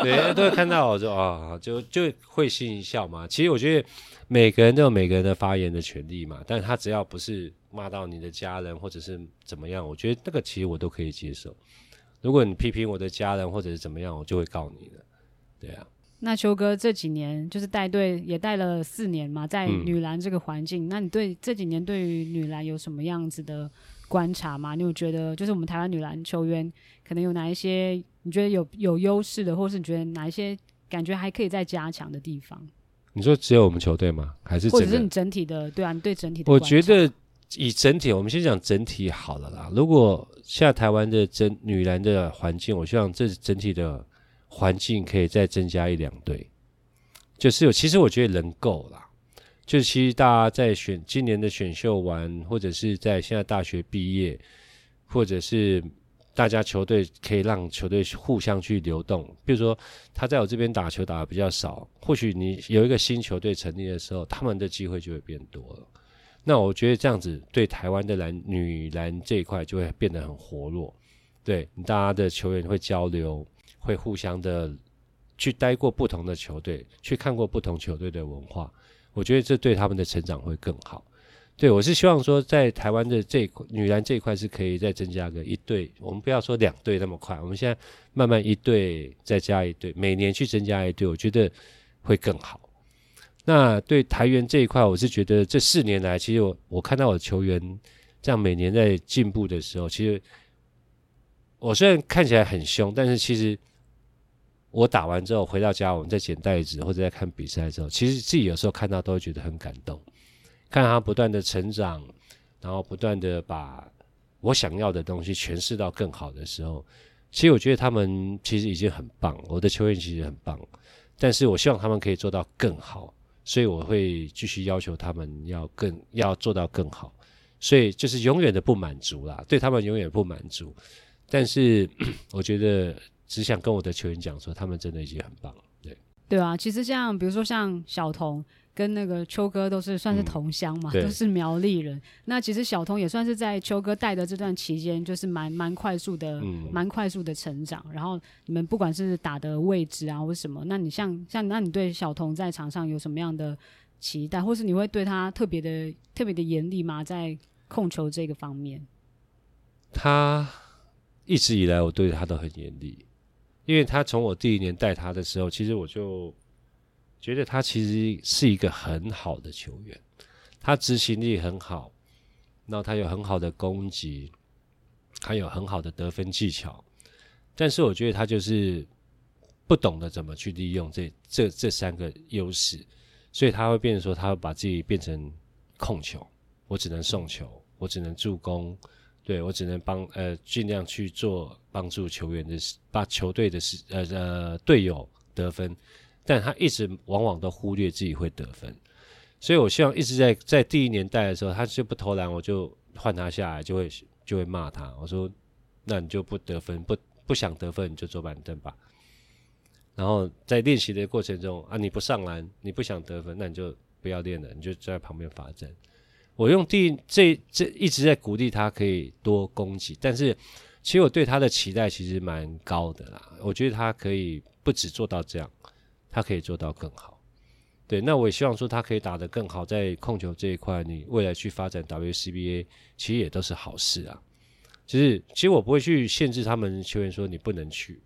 *laughs* 对，都会看到，我就啊，就就会心一笑嘛。其实我觉得每个人都有每个人的发言的权利嘛，但他只要不是骂到你的家人或者是怎么样，我觉得那个其实我都可以接受。如果你批评我的家人或者是怎么样，我就会告你的。对啊。那秋哥这几年就是带队也带了四年嘛，在女篮这个环境，嗯、那你对这几年对于女篮有什么样子的？观察嘛，你有觉得就是我们台湾女篮球员可能有哪一些你觉得有有优势的，或是你觉得哪一些感觉还可以再加强的地方？你说只有我们球队吗？还是或者是你整体的？对啊，你对整体的。我觉得以整体，我们先讲整体好了啦。如果现在台湾的整女篮的环境，我希望这整体的环境可以再增加一两队，就是有，其实我觉得人够了。就其实大家在选今年的选秀完，或者是在现在大学毕业，或者是大家球队可以让球队互相去流动。比如说他在我这边打球打得比较少，或许你有一个新球队成立的时候，他们的机会就会变多了。那我觉得这样子对台湾的篮女篮这一块就会变得很活络。对，大家的球员会交流，会互相的去待过不同的球队，去看过不同球队的文化。我觉得这对他们的成长会更好。对，我是希望说，在台湾的这一块女篮这一块是可以再增加个一队，我们不要说两队那么快，我们现在慢慢一队再加一队，每年去增加一队，我觉得会更好。那对台员这一块，我是觉得这四年来，其实我我看到我的球员这样每年在进步的时候，其实我虽然看起来很凶，但是其实。我打完之后回到家，我们在捡袋子或者在看比赛的时候，其实自己有时候看到都会觉得很感动，看他不断的成长，然后不断的把我想要的东西诠释到更好的时候，其实我觉得他们其实已经很棒，我的球员其实很棒，但是我希望他们可以做到更好，所以我会继续要求他们要更要做到更好，所以就是永远的不满足啦，对他们永远不满足，但是 *clears throat* 我觉得。只想跟我的球员讲说，他们真的已经很棒了。对对啊，其实像比如说像小童跟那个秋哥都是算是同乡嘛，嗯、都是苗栗人。那其实小童也算是在秋哥带的这段期间，就是蛮蛮快速的，蛮、嗯、快速的成长。然后你们不管是打的位置啊，或什么，那你像像那你对小童在场上有什么样的期待，或是你会对他特别的特别的严厉吗？在控球这个方面，他一直以来我对他都很严厉。因为他从我第一年带他的时候，其实我就觉得他其实是一个很好的球员，他执行力很好，然后他有很好的攻击，还有很好的得分技巧，但是我觉得他就是不懂得怎么去利用这这这三个优势，所以他会变成说，他会把自己变成控球，我只能送球，我只能助攻。对，我只能帮呃尽量去做帮助球员的事，把球队的事呃呃队友得分，但他一直往往都忽略自己会得分，所以我希望一直在在第一年带的时候，他就不投篮，我就换他下来，就会就会骂他，我说那你就不得分，不不想得分你就坐板凳吧。然后在练习的过程中啊，你不上篮，你不想得分，那你就不要练了，你就在旁边罚站。我用第这这一直在鼓励他可以多攻击，但是其实我对他的期待其实蛮高的啦，我觉得他可以不止做到这样。他可以做到更好，对，那我也希望说他可以打得更好，在控球这一块，你未来去发展 WCBA，其实也都是好事啊。就是其实我不会去限制他们球员说你不能去，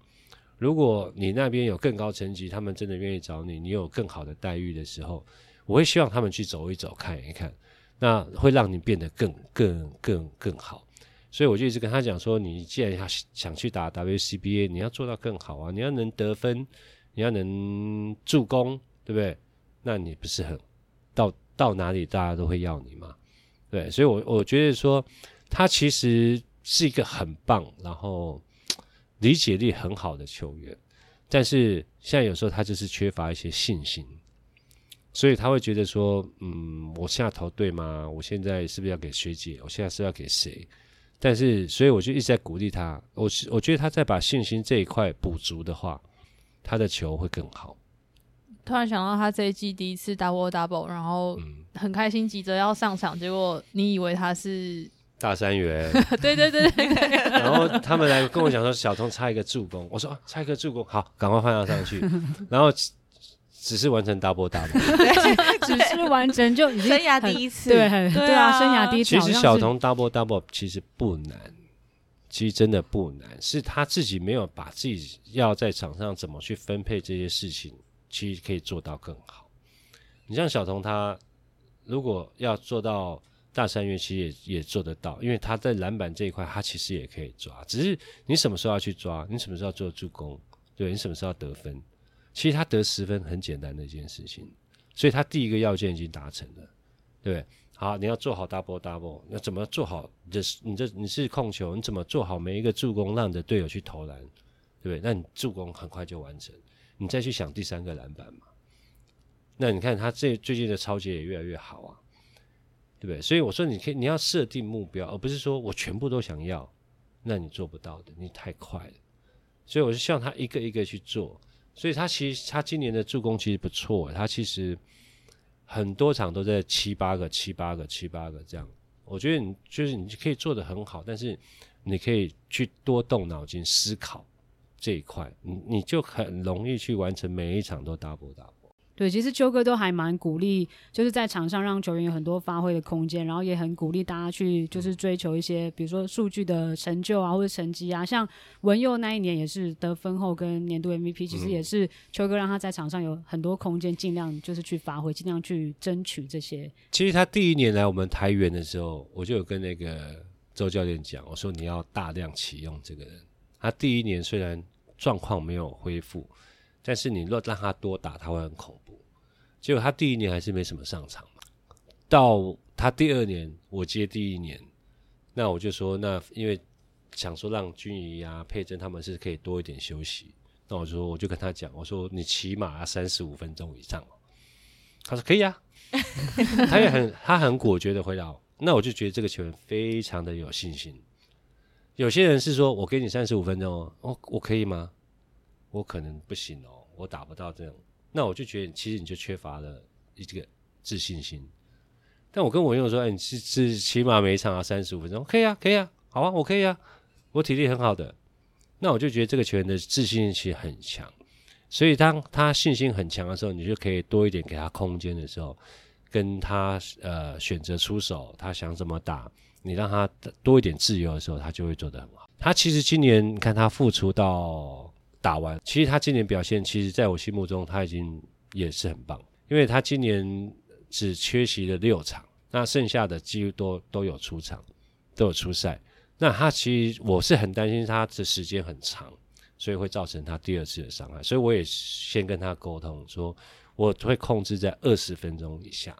如果你那边有更高层级，他们真的愿意找你，你有更好的待遇的时候，我会希望他们去走一走，看一看，那会让你变得更更更更好。所以我就一直跟他讲说，你既然要想去打 WCBA，你要做到更好啊，你要能得分。你要能助攻，对不对？那你不是很到到哪里大家都会要你吗？对，所以我我觉得说他其实是一个很棒，然后理解力很好的球员，但是现在有时候他就是缺乏一些信心，所以他会觉得说，嗯，我现在投对吗？我现在是不是要给学姐？我现在是要给谁？但是，所以我就一直在鼓励他。我我觉得他在把信心这一块补足的话。他的球会更好。突然想到他这一季第一次 double double，然后很开心，急着要上场，结果你以为他是大三元？*laughs* 对对对对。然后他们来跟我讲说，小童差一个助攻，我说啊，差一个助攻，好，赶快换他上去。然后只是完成 double double，*laughs* 对，*laughs* 只是完成就已经生涯第一次，对对啊，生涯第一次。其实小童 double double 其实不难。其实真的不难，是他自己没有把自己要在场上怎么去分配这些事情，其实可以做到更好。你像小童，他如果要做到大三元，其实也也做得到，因为他在篮板这一块，他其实也可以抓，只是你什么时候要去抓，你什么时候要做助攻，对，你什么时候要得分，其实他得十分很简单的一件事情，所以他第一个要件已经达成了，对不对。好，你要做好 double double，那怎么做好？这是你这你是控球，你怎么做好每一个助攻，让你的队友去投篮，对不对？那你助攻很快就完成，你再去想第三个篮板嘛。那你看他这最近的超级也越来越好啊，对不对？所以我说，你可以你要设定目标，而不是说我全部都想要，那你做不到的，你太快了。所以我就希望他一个一个去做。所以他其实他今年的助攻其实不错，他其实。很多场都在七八个、七八个、七八个这样，我觉得你就是你可以做的很好，但是你可以去多动脑筋思考这一块，你你就很容易去完成每一场都打不到。对，其实秋哥都还蛮鼓励，就是在场上让球员有很多发挥的空间，然后也很鼓励大家去就是追求一些，比如说数据的成就啊，或者成绩啊。像文佑那一年也是得分后跟年度 MVP，其实也是秋哥让他在场上有很多空间，尽量就是去发挥，尽量去争取这些。其实他第一年来我们台原的时候，我就有跟那个周教练讲，我说你要大量启用这个人。他第一年虽然状况没有恢复，但是你若让他多打，他会很恐怖。结果他第一年还是没什么上场嘛，到他第二年我接第一年，那我就说，那因为想说让君怡啊、佩珍他们是可以多一点休息，那我说我就跟他讲，我说你起码三十五分钟以上，他说可以啊，他也很他很果决的回答，那我就觉得这个球员非常的有信心。有些人是说我给你三十五分钟哦，我我可以吗？我可能不行哦，我打不到这样。那我就觉得，其实你就缺乏了一个自信心。但我跟我朋友说，哎，你是是起码每一场要三十五分钟，可以啊，可以啊，好啊，我可以啊，我体力很好的。那我就觉得这个球员的自信心其实很强。所以当他信心很强的时候，你就可以多一点给他空间的时候，跟他呃选择出手，他想怎么打，你让他多一点自由的时候，他就会做得很好。他其实今年你看他复出到。打完，其实他今年表现，其实在我心目中他已经也是很棒，因为他今年只缺席了六场，那剩下的几乎都都有出场，都有出赛。那他其实我是很担心他的时间很长，所以会造成他第二次的伤害，所以我也先跟他沟通说，我会控制在二十分钟以下，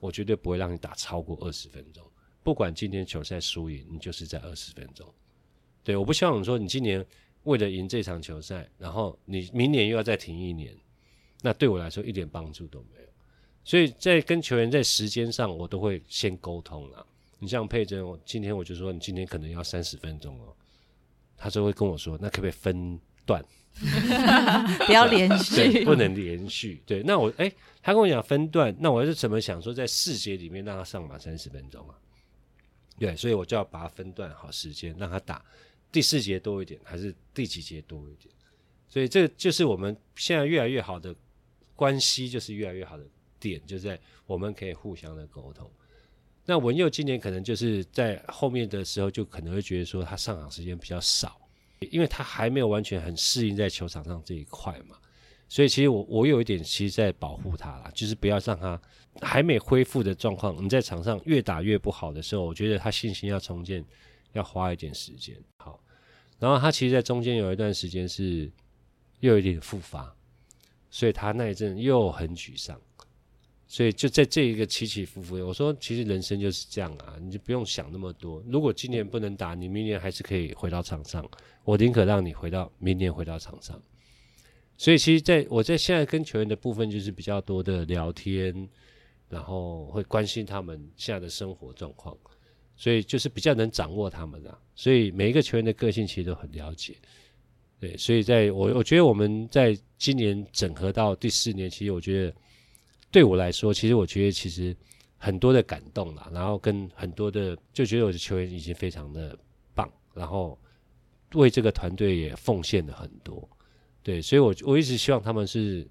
我绝对不会让你打超过二十分钟，不管今天球赛输赢，你就是在二十分钟。对，我不希望你说你今年。为了赢这场球赛，然后你明年又要再停一年，那对我来说一点帮助都没有。所以在跟球员在时间上，我都会先沟通了。你像佩珍，我今天我就说你今天可能要三十分钟哦，他就会跟我说，那可不可以分段？*laughs* 不要连续，不能连续。对，那我哎，他跟我讲分段，那我是怎么想说，在四节里面让他上满三十分钟啊？对，所以我就要把它分段好时间，让他打第四节多一点，还是第几节多一点？所以这就是我们现在越来越好的关系，就是越来越好的点，就在我们可以互相的沟通。那文佑今年可能就是在后面的时候，就可能会觉得说他上场时间比较少，因为他还没有完全很适应在球场上这一块嘛。所以其实我我有一点其实在保护他啦，就是不要让他还没恢复的状况，你在场上越打越不好的时候，我觉得他信心要重建要花一点时间。好，然后他其实，在中间有一段时间是又有一点复发，所以他那一阵又很沮丧。所以就在这一个起起伏伏，我说其实人生就是这样啊，你就不用想那么多。如果今年不能打，你明年还是可以回到场上。我宁可让你回到明年回到场上。所以其实在我在现在跟球员的部分，就是比较多的聊天，然后会关心他们现在的生活状况，所以就是比较能掌握他们啊。所以每一个球员的个性其实都很了解。对，所以在我我觉得我们在今年整合到第四年，其实我觉得对我来说，其实我觉得其实很多的感动啦，然后跟很多的就觉得我的球员已经非常的棒，然后为这个团队也奉献了很多。对，所以，我我一直希望他们是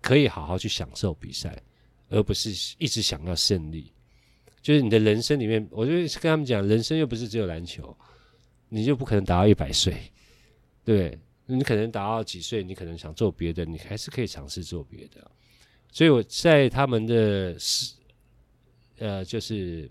可以好好去享受比赛，而不是一直想要胜利。就是你的人生里面，我就跟他们讲，人生又不是只有篮球，你就不可能打到一百岁，对，你可能打到几岁，你可能想做别的，你还是可以尝试做别的。所以我在他们的是，呃，就是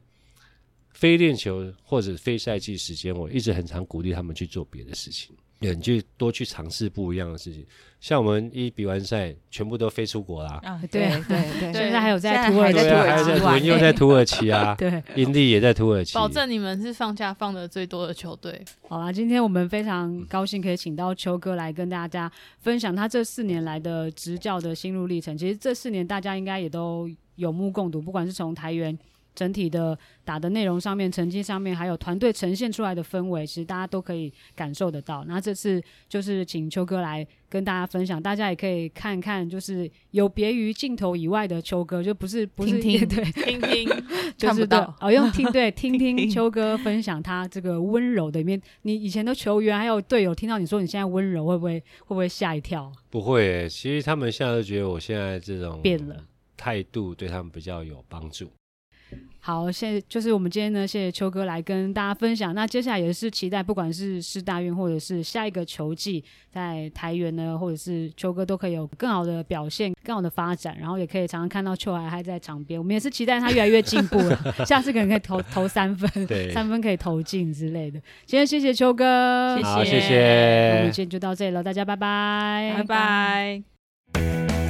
非练球或者非赛季时间，我一直很常鼓励他们去做别的事情。对，你就多去尝试不一样的事情。像我们一比完赛，全部都飞出国啦。啊，对对对，*laughs* 现在还有在土耳其，还有在文又在土耳其啊，*laughs* 对，英利也在土耳其。保证你们是放假放的最多的球队。好啦，今天我们非常高兴可以请到邱哥来跟大家分享他这四年来的执教的心路历程。其实这四年大家应该也都有目共睹，不管是从台元。整体的打的内容上面，成绩上面，还有团队呈现出来的氛围，其实大家都可以感受得到。那这次就是请秋哥来跟大家分享，大家也可以看看，就是有别于镜头以外的秋哥，就不是不是听听对 *laughs* 听听，就是的哦，用听对听听秋哥分享他这个温柔的一面。你以前的球员还有队友听到你说你现在温柔，会不会会不会吓一跳？不会，其实他们现在都觉得我现在这种变了态度，对他们比较有帮助。好，谢就是我们今天呢，谢谢秋哥来跟大家分享。那接下来也是期待，不管是世大运或者是下一个球季，在台元呢，或者是秋哥都可以有更好的表现、更好的发展，然后也可以常常看到秋海还在场边。我们也是期待他越来越进步了，*laughs* 下次可能可以投投三分，对，三分可以投进之类的。今天谢谢秋哥，谢谢，谢谢。那我们今天就到这里了，大家拜拜，拜拜。